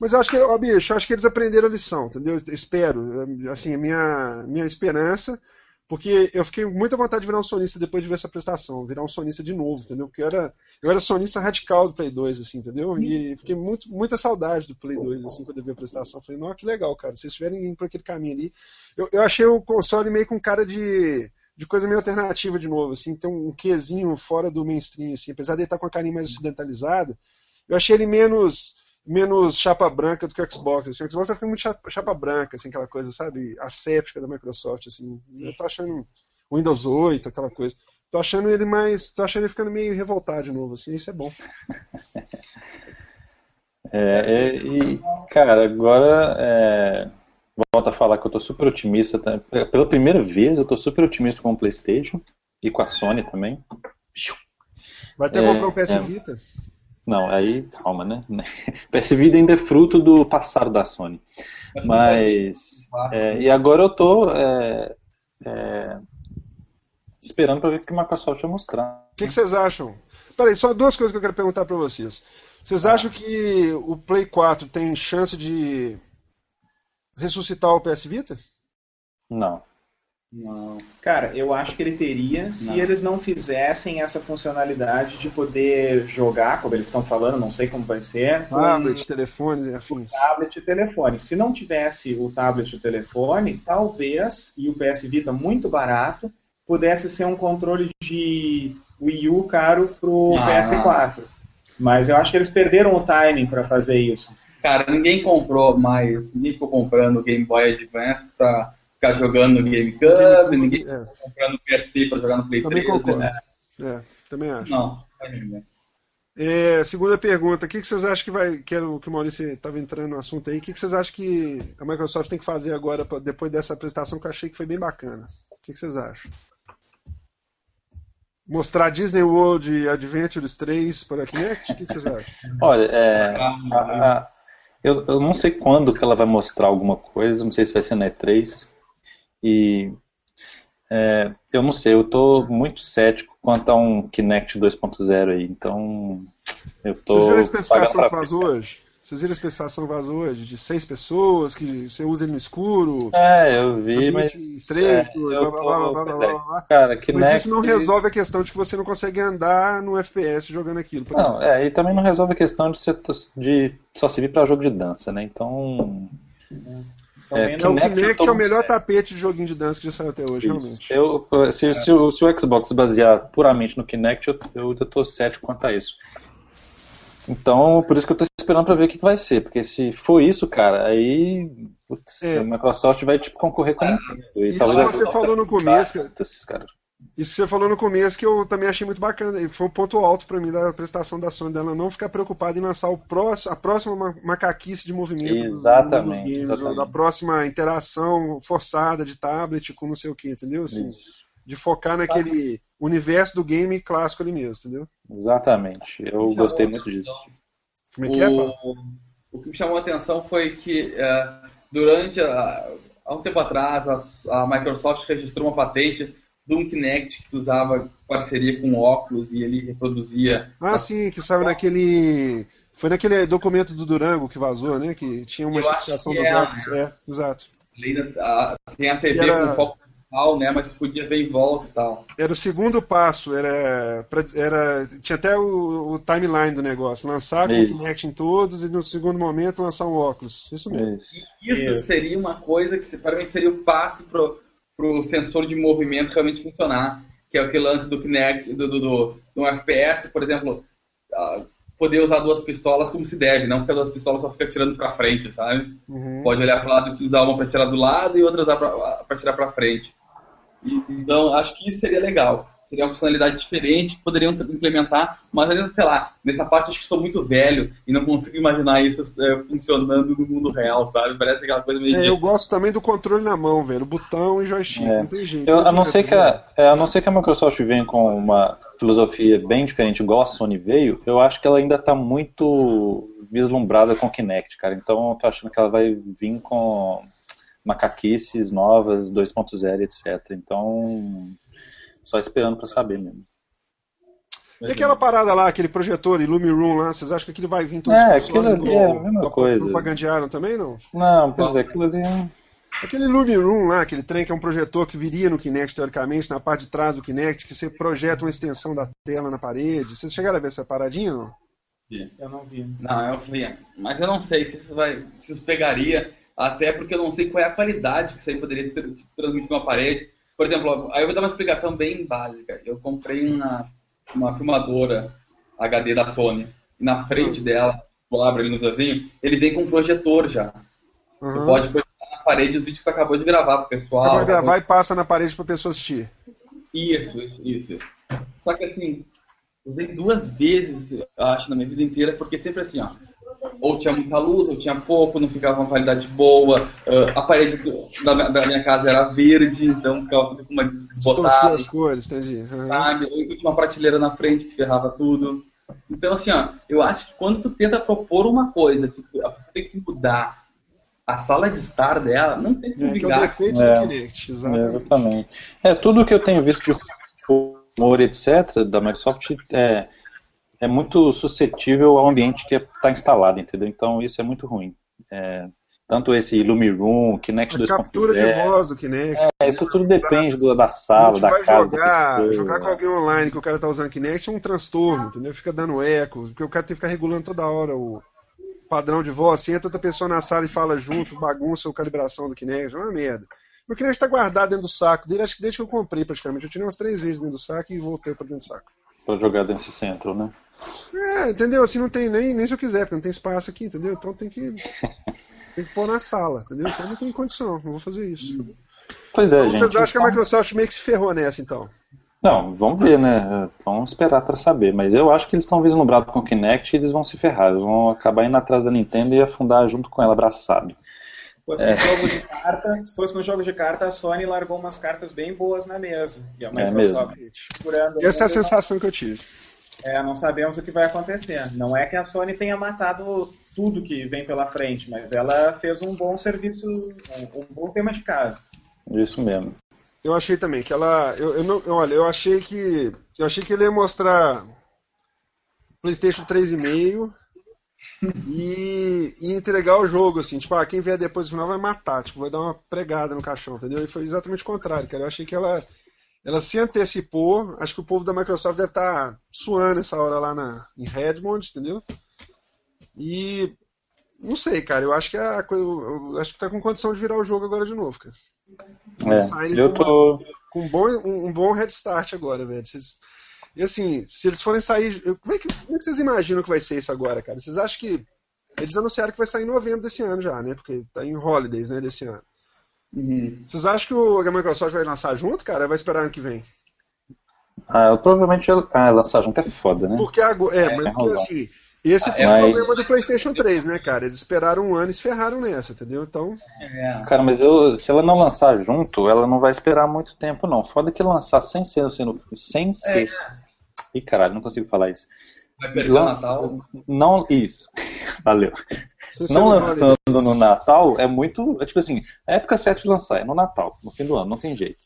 Mas eu acho que, ó, bicho, acho que eles aprenderam a lição, entendeu? Eu Espero, assim, a minha, minha esperança, porque eu fiquei com muita vontade de virar um sonista depois de ver essa prestação, virar um sonista de novo, entendeu? Porque eu era, eu era sonista radical do Play 2, assim, entendeu? E fiquei muito, muita saudade do Play 2, assim, quando eu vi a prestação. Falei, nossa, que legal, cara, se vocês estiverem indo por aquele caminho ali. Eu, eu achei o console meio com cara de, de coisa meio alternativa de novo, assim, tem um quezinho fora do mainstream, assim, apesar de ele estar com a carinha mais ocidentalizada, eu achei ele menos menos chapa branca do que o Xbox. Assim. O Xbox tá ficando muito chapa, chapa branca, assim, aquela coisa, sabe, asséptica da Microsoft, assim. Eu tô achando o Windows 8, aquela coisa. Tô achando ele mais, tô achando ele ficando meio revoltado de novo, assim, isso é bom. É, é, e, cara, agora é, volto a falar que eu tô super otimista. tá? Pela primeira vez eu tô super otimista com o PlayStation e com a Sony também. Vai até É, comprar um PS é. Não, aí calma, né? PS Vita ainda é fruto do passado da Sony. Mas é, e agora eu tô é, é, esperando para ver o que a Microsoft vai mostrar. O que, que vocês acham? Peraí, só duas coisas que eu quero perguntar pra vocês. Vocês acham que o Play 4 tem chance de ressuscitar o PS Vita? Não. Não. Cara, eu acho que ele teria se Não. eles não fizessem essa funcionalidade de poder jogar, como eles estão falando, não sei como vai ser, Tablet, telefones e afins. tablet e telefone. Se não tivesse o tablet e o telefone, talvez, e o PS Vita muito barato, pudesse ser um controle de Wii U caro pro Ah. PS4. Mas eu acho que eles perderam o timing para fazer isso. Cara, ninguém comprou mais, ninguém ficou comprando o Game Boy Advance pra ficar jogando no GameCube, ninguém É, comprando PSP pra jogar no Play também 3. concordo. né? É, também acho. Não, não é. É, segunda pergunta, o que, que vocês acham que vai. Que era o que o Maurício estava entrando no assunto aí, o que, que vocês acham que a Microsoft tem que fazer agora, pra- depois dessa apresentação que eu achei que foi bem bacana? O que, que vocês acham? Mostrar Disney World Adventures 3 para a Kinect? O que, que vocês acham? Olha, é, a- a- eu, eu não sei quando que ela vai mostrar alguma coisa, não sei se vai ser na E3, E é, eu não sei, eu tô muito cético quanto a um Kinect 2.0 aí, então eu tô. Vocês viram a especificação que vazou hoje? Vocês viram a especificação que vazou hoje? De seis pessoas, que você usa ele no escuro. É, eu vi, mas. Estreito, é, blá, blá, blá, blá, blá, blá, blá. Cara, Kinect... Mas isso não resolve a questão de que você não consegue andar no FPS jogando aquilo, Não, exemplo. é, e também não resolve a questão de, ser, de só servir pra jogo de dança, né? Então. Também É, É, o Kinect Kinect é o melhor tapete de joguinho de dança que já saiu até hoje, realmente. Eu, se, se o- se o Xbox basear puramente no Kinect, eu, eu, eu tô cético quanto a isso. Então, por isso que eu tô esperando pra ver o que, que vai ser. Porque se for isso, cara, aí putz, É. a Microsoft vai tipo, concorrer com a Nintendo. E Isso a você falou no começo, cara. Isso que você falou no começo que eu também achei muito bacana. E foi um ponto alto pra mim da prestação da Sony dela não ficar preocupada em lançar o próximo, a próxima ma- macaquice de movimento dos- Exatamente, dos games, exatamente. ou da próxima interação forçada de tablet com não sei o que, entendeu? Assim, de focar naquele universo do game clássico ali mesmo, entendeu? Exatamente. Eu gostei muito disso. Como é que é, o, pá? o que me chamou a atenção foi que é, durante a- há um tempo atrás a, a Microsoft registrou uma patente de um Kinect que tu usava parceria com óculos e ele reproduzia Ah, sim, que saiu naquele. Foi naquele documento do Durango que vazou, né? Que tinha uma Eu explicação dos é, óculos. É, exato. além da- a- tem a TV era- com foco principal, né, mas tu podia ver em volta e tal. Era o segundo passo, era, pra- era tinha até o, o timeline do negócio, lançar com o. Kinect em todos e no segundo momento lançar um óculos. Isso mesmo. Isso. Isso seria uma coisa que para mim seria o passo pro, pro sensor de movimento realmente funcionar, que é aquele lance do Kinect, do, do, do, do FPS, por exemplo, ah, poder usar duas pistolas como se deve, não ficar duas pistolas só fica tirando para frente, sabe? Uhum. Pode olhar para lado e usar uma para tirar do lado e outra usar para tirar para frente. E, então, acho que isso seria legal. Seria uma funcionalidade diferente que poderiam implementar, mas ainda, sei lá, nessa parte acho que sou muito velho e não consigo imaginar isso eh, funcionando no mundo real, sabe? Parece aquela coisa meio É, eu gosto também do controle na mão, velho. Botão e joystick, É. não tem jeito. Eu, não a, não ser que a, é, a não ser que a Microsoft venha com uma filosofia bem diferente, igual a Sony veio, eu acho que ela ainda está muito vislumbrada com o Kinect, cara. Então eu tô achando que ela vai vir com macaquices novas, 2.0, etc. Então, só esperando para saber mesmo. E aquela parada lá, aquele projetor Illumiroom lá, vocês acham que aquilo vai vir todos É, os consoles aquilo ali é a mesma pro- coisa. propagandearam também, não? Não, quer dizer, aquilo ali é- Aquele Illumiroom lá, aquele trem que é um projetor que viria no Kinect, teoricamente, na parte de trás do Kinect, que você projeta uma extensão da tela na parede. Vocês chegaram a ver essa paradinha, não? Eu não vi. Não, eu vi. Mas eu não sei se isso vai. Se isso pegaria, até porque eu não sei qual é a qualidade que isso aí poderia tra- transmitir numa parede. Por exemplo, aí eu vou dar uma explicação bem básica. Eu comprei uma, uma filmadora HD da Sony. E na frente dela, tu abre ali no vizinho, ele vem com um projetor já. Tu Aham. pode projetar na parede os vídeos que tu acabou de gravar pro pessoal. Acaba de gravar e passa na parede pra pessoa assistir. Isso, isso, isso, isso. Só que assim, usei duas vezes, eu acho, na minha vida inteira, porque sempre assim, ó. Ou tinha muita luz, ou tinha pouco, não ficava uma qualidade boa. ah, a parede do- da, minha- da minha casa era verde, então ficava tudo com uma desbotada, as cores, entendi. Aham. sabe? Ou tinha uma prateleira na frente que ferrava tudo. Então, assim, ó, eu acho que quando tu tenta propor uma coisa, que tu- a pessoa tem que mudar a sala de estar dela, não tem que É, que é o ligar. defeito É. do é, exatamente. exatamente. É, tudo que eu tenho visto de rumor, etc., da Microsoft é, é muito suscetível ao ambiente que está instalado, entendeu? Então isso é muito ruim. É, tanto esse Illumiroom, Kinect A captura de 2.0, voz do Kinect. é, isso tudo depende da A sala, da vai casa. da jogar, jogar com alguém online que o cara tá usando Kinect é um transtorno, entendeu? Fica dando eco, porque o cara tem que ficar regulando toda hora o padrão de voz. Se entra outra pessoa na sala e fala junto, bagunça a calibração do Kinect, é uma merda. Meu Kinect tá guardado dentro do saco dele, acho que desde que eu comprei praticamente. Eu tirei umas três vezes dentro do saco e voltei pra dentro do saco. Pra jogar desse centro, né? É, entendeu? Assim não tem nem, nem se eu quiser, porque não tem espaço aqui, entendeu? Então tem que, tem que pôr na sala, entendeu? Então não tem condição, não vou fazer isso. Pois é, Então, gente. vocês acham que a Microsoft meio que se ferrou nessa, então? Não, vamos ver, né? Vamos esperar para saber. Mas eu acho que eles estão vislumbrados com o Kinect e eles vão se ferrar. Eles vão acabar indo atrás da Nintendo e afundar junto com ela, abraçado. Se fosse, um jogo de carta, se fosse um jogo de carta, a Sony largou umas cartas bem boas na mesa. E a Microsoft procurando. Essa é a sensação que eu tive. É, não sabemos o que vai acontecer. Não é que a Sony tenha matado tudo que vem pela frente, mas ela fez um bom serviço, um, um bom tema de casa. Isso mesmo. Eu achei também que ela. Eu, eu não, olha, eu achei que. Eu achei que ele ia mostrar PlayStation 3,5 e, e entregar o jogo, assim, tipo, ah, quem vier depois do final vai matar, tipo, vai dar uma pregada no caixão, entendeu? E foi exatamente o contrário, cara. Eu achei que ela, ela se antecipou, acho que o povo da Microsoft deve estar tá suando essa hora lá na, em Redmond, entendeu? E não sei, cara, eu acho que a coisa. Eu acho que tá com condição de virar o jogo agora de novo, cara. É, eu com, tô... uma, com um, bom, um, um bom head start agora, velho. Vocês, e assim, se eles forem sair. Como é, que, como é que vocês imaginam que vai ser isso agora, cara? Vocês acham que. Eles anunciaram que vai sair em novembro desse ano já, né? Porque tá em holidays, né, desse ano. Uhum. Vocês acham que o, a Microsoft vai lançar junto, cara? Vai esperar ano que vem? Ah, provavelmente ah, lançar junto é foda, né? Porque agora. É, mas porque assim. Esse Ah, foi é, o mas- problema do PlayStation 3, né, cara? Eles esperaram um ano e se ferraram nessa, entendeu? Então. É. Cara, mas eu, se ela não lançar junto, ela não vai esperar muito tempo, não. Foda que lançar sem ser, sendo, sem ser. Ih, caralho, não consigo falar isso. Vai perder o Lança- Natal. Não, isso. Valeu. Sem Não lançando no Natal é muito. É tipo assim, a época certa de lançar é no Natal, no fim do ano, não tem jeito.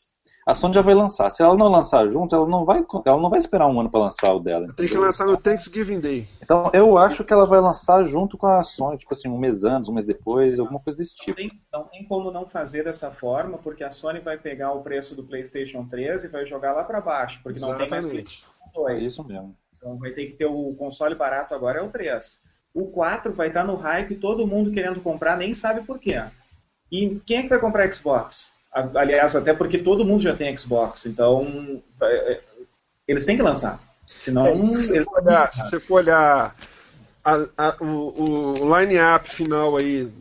A Sony já vai lançar. Se ela não lançar junto, ela não vai, ela não vai esperar um ano pra lançar o dela. Tem que lançar no Thanksgiving Day. Então eu acho que ela vai lançar junto com a Sony, tipo assim, um mês antes, um mês depois, alguma coisa desse Não tipo. tem, não tem como não fazer dessa forma, porque a Sony vai pegar o preço do PlayStation 3 e vai jogar lá para baixo, porque não tem mais Exatamente. PlayStation 2. É isso mesmo. Então vai ter que ter o console barato agora é o 3. O 4 vai estar no hype, todo mundo querendo comprar, nem sabe por quê. E quem é que vai comprar Xbox? Aliás, até porque todo mundo já tem Xbox, então vai- é, eles têm que lançar. Senão, É, se você eles for olhar, se você for olhar a- a- o, o line-up final aí,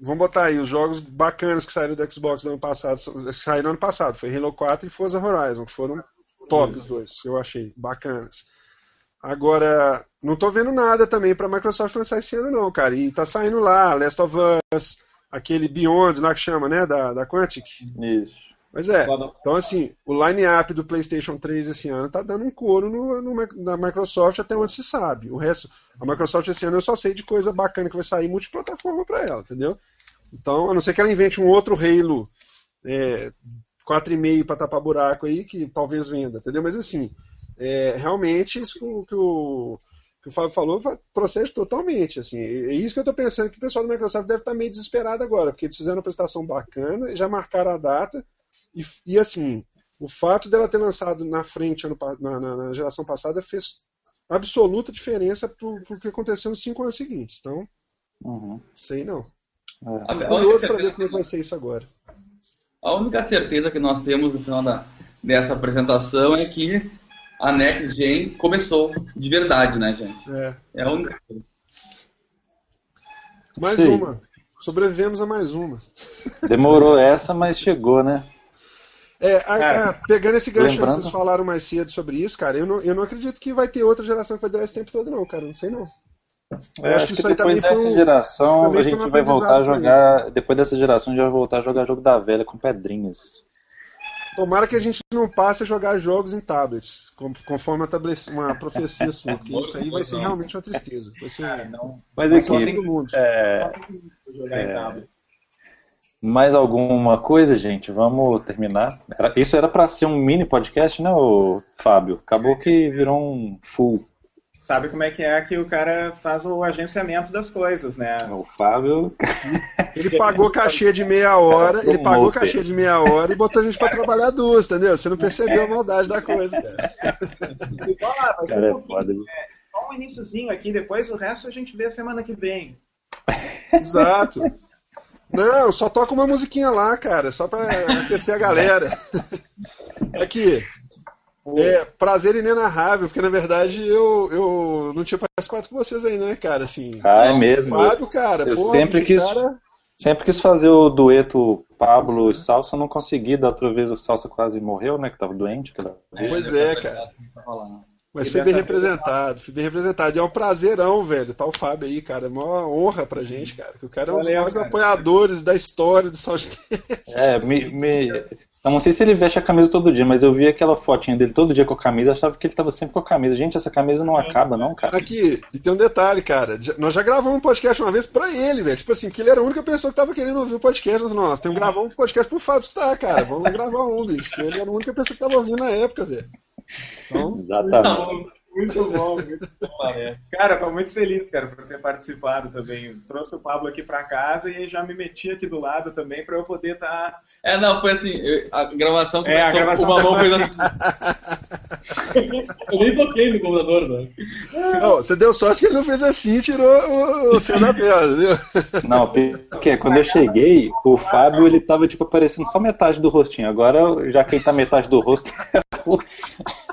vamos botar aí os jogos bacanas que saíram do Xbox no ano passado, saíram no ano passado, foi Halo 4 e Forza Horizon, que foram top os dois, eu achei, bacanas. Agora, não tô vendo nada também pra Microsoft lançar esse ano não, cara, e tá saindo lá, Last of Us, aquele Beyond, lá que chama, né, da, da Quantic. Isso. Mas é, então assim, o line-up do PlayStation 3 esse ano tá dando um couro no, no- na Microsoft até onde se sabe. O resto, a Microsoft esse ano eu só sei de coisa bacana que vai sair multiplataforma para ela, entendeu? Então, a não ser que ela invente um outro Halo é, 4,5 para tapar buraco aí, que talvez venda, entendeu? Mas assim, é, realmente isso que o, que o, que o Fábio falou procede totalmente. Assim, é isso que eu estou pensando que o pessoal da Microsoft deve estar meio desesperado agora, porque eles fizeram uma prestação bacana, já marcaram a data, e, e, assim, o fato dela ter lançado na frente ano na, na- na geração passada fez absoluta diferença pro, pro que aconteceu nos cinco anos seguintes. Então, Uhum. sei não. É. Curioso para ver como é que vai ser isso agora. A única certeza que nós temos no final da, dessa apresentação é que a Next Gen começou de verdade, né, gente? É. É a única coisa. Mais Sim. uma. Sobrevivemos a mais uma. Demorou essa, mas chegou, né? É, a- Cara, a- pegando esse gancho que lembrando- vocês falaram mais cedo sobre isso, cara, eu não, eu não acredito que vai ter outra geração que vai durar esse tempo todo, não, cara. Não sei não. Eu É, acho acho que que isso aí depois também foi dessa um- geração a gente um vai voltar a jogar. Depois dessa geração a gente vai voltar a jogar jogo da velha com pedrinhas. Tomara que a gente não passe a jogar jogos em tablets, conforme uma profecia sua, porque isso aí vai ser realmente uma tristeza. Vai ser cara, um não Mas vai ser aqui, todo mundo. é, vou jogar em tablet. mais alguma coisa, gente? Vamos terminar. Isso era pra ser um mini podcast, né, Fábio? Acabou que virou um full. Sabe como é que é que o cara faz o agenciamento das coisas, né? O Fábio. Ele pagou cachê de meia hora, ele Promoter. pagou cachê de meia hora e botou a gente pra trabalhar duas, entendeu? Você não percebeu a maldade da coisa, cara. Igual lá, Cara, um é foda. só um iniciozinho aqui, depois o resto a gente vê semana que vem. Exato. Não, só toca uma musiquinha lá, cara, só pra aquecer a galera. Aqui. É, prazer inenarrável, porque na verdade eu, eu não tinha participado com vocês ainda, né, cara? Assim, Ah, é mesmo. Fábio, cara, Eu pô, sempre quis- cara. Sempre quis fazer o dueto Pablo e Salsa, não consegui. Da outra vez o Salsa quase morreu, né? Que tava doente. Pois é, cara. Mas E foi bem representado, foi bem representado. E é um prazerão, velho. Tá o Fábio aí, cara. É uma honra pra gente, cara. Que o cara é um dos maiores apoiadores da história do Soundcast. É, me, me- Eu não sei se ele veste a camisa todo dia, mas eu vi aquela fotinha dele todo dia com a camisa, achava que ele tava sempre com a camisa. Gente, essa camisa não acaba, não, cara. Aqui, e tem um detalhe, cara. Já- Nós já gravamos um podcast uma vez pra ele, velho. Tipo assim, que ele era a única pessoa que tava querendo ouvir o podcast. Nós, nós temos que gravar um podcast pro Fábio escutar, cara. Vamos lá gravar um, bicho. Ele era a única pessoa que tava ouvindo na época, velho. Então, Exatamente. Muito bom, muito bom. É. Cara, tô muito feliz, cara, por ter participado também. Trouxe o Pablo aqui pra casa e já me meti aqui do lado também pra eu poder tá estar. É, não, foi assim, a gravação É, a começou, gravação o Mamão fez começou assim. eu nem toquei no computador, né? não, você deu sorte que ele não fez assim e tirou o, o seu da tela, viu? Não, porque quando eu cheguei, o Fábio ele tava tipo aparecendo só metade do rostinho. Agora, já quem tá metade do rosto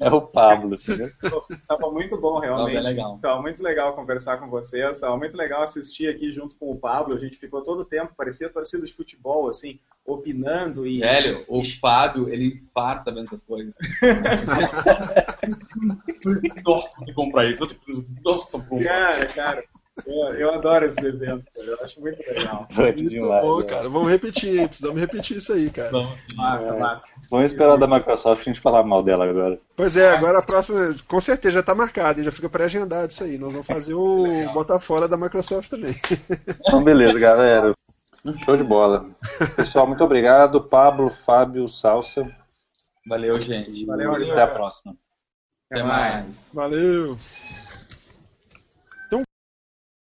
é o, é Pablo, entendeu? Tava muito bom, realmente. Tava legal. Tava muito legal conversar com vocês. Tava muito legal assistir aqui junto com o Pablo. A gente ficou todo o tempo, parecia torcida de futebol, assim, opinando e. Velho, o Fábio, ele infarta vendo essas coisas. Nossa, vou comprar isso. Nossa. Cara, cara. Eu, eu adoro esses eventos, cara. Eu acho muito legal. Muito demais, bom, né? cara. Vamos repetir, hein? Precisamos repetir isso aí, cara. Massa. Vamos esperar da Microsoft a gente falar mal dela agora. Pois é, agora a próxima, com certeza já tá marcado, hein? já fica pré-agendado isso aí. Nós vamos fazer o botar fora da Microsoft também. Então, beleza, galera. Show de bola. Pessoal, muito obrigado. Pablo, Fábio, Salsa. Valeu, gente. Valeu, Até cara. a próxima. Até mais. Valeu!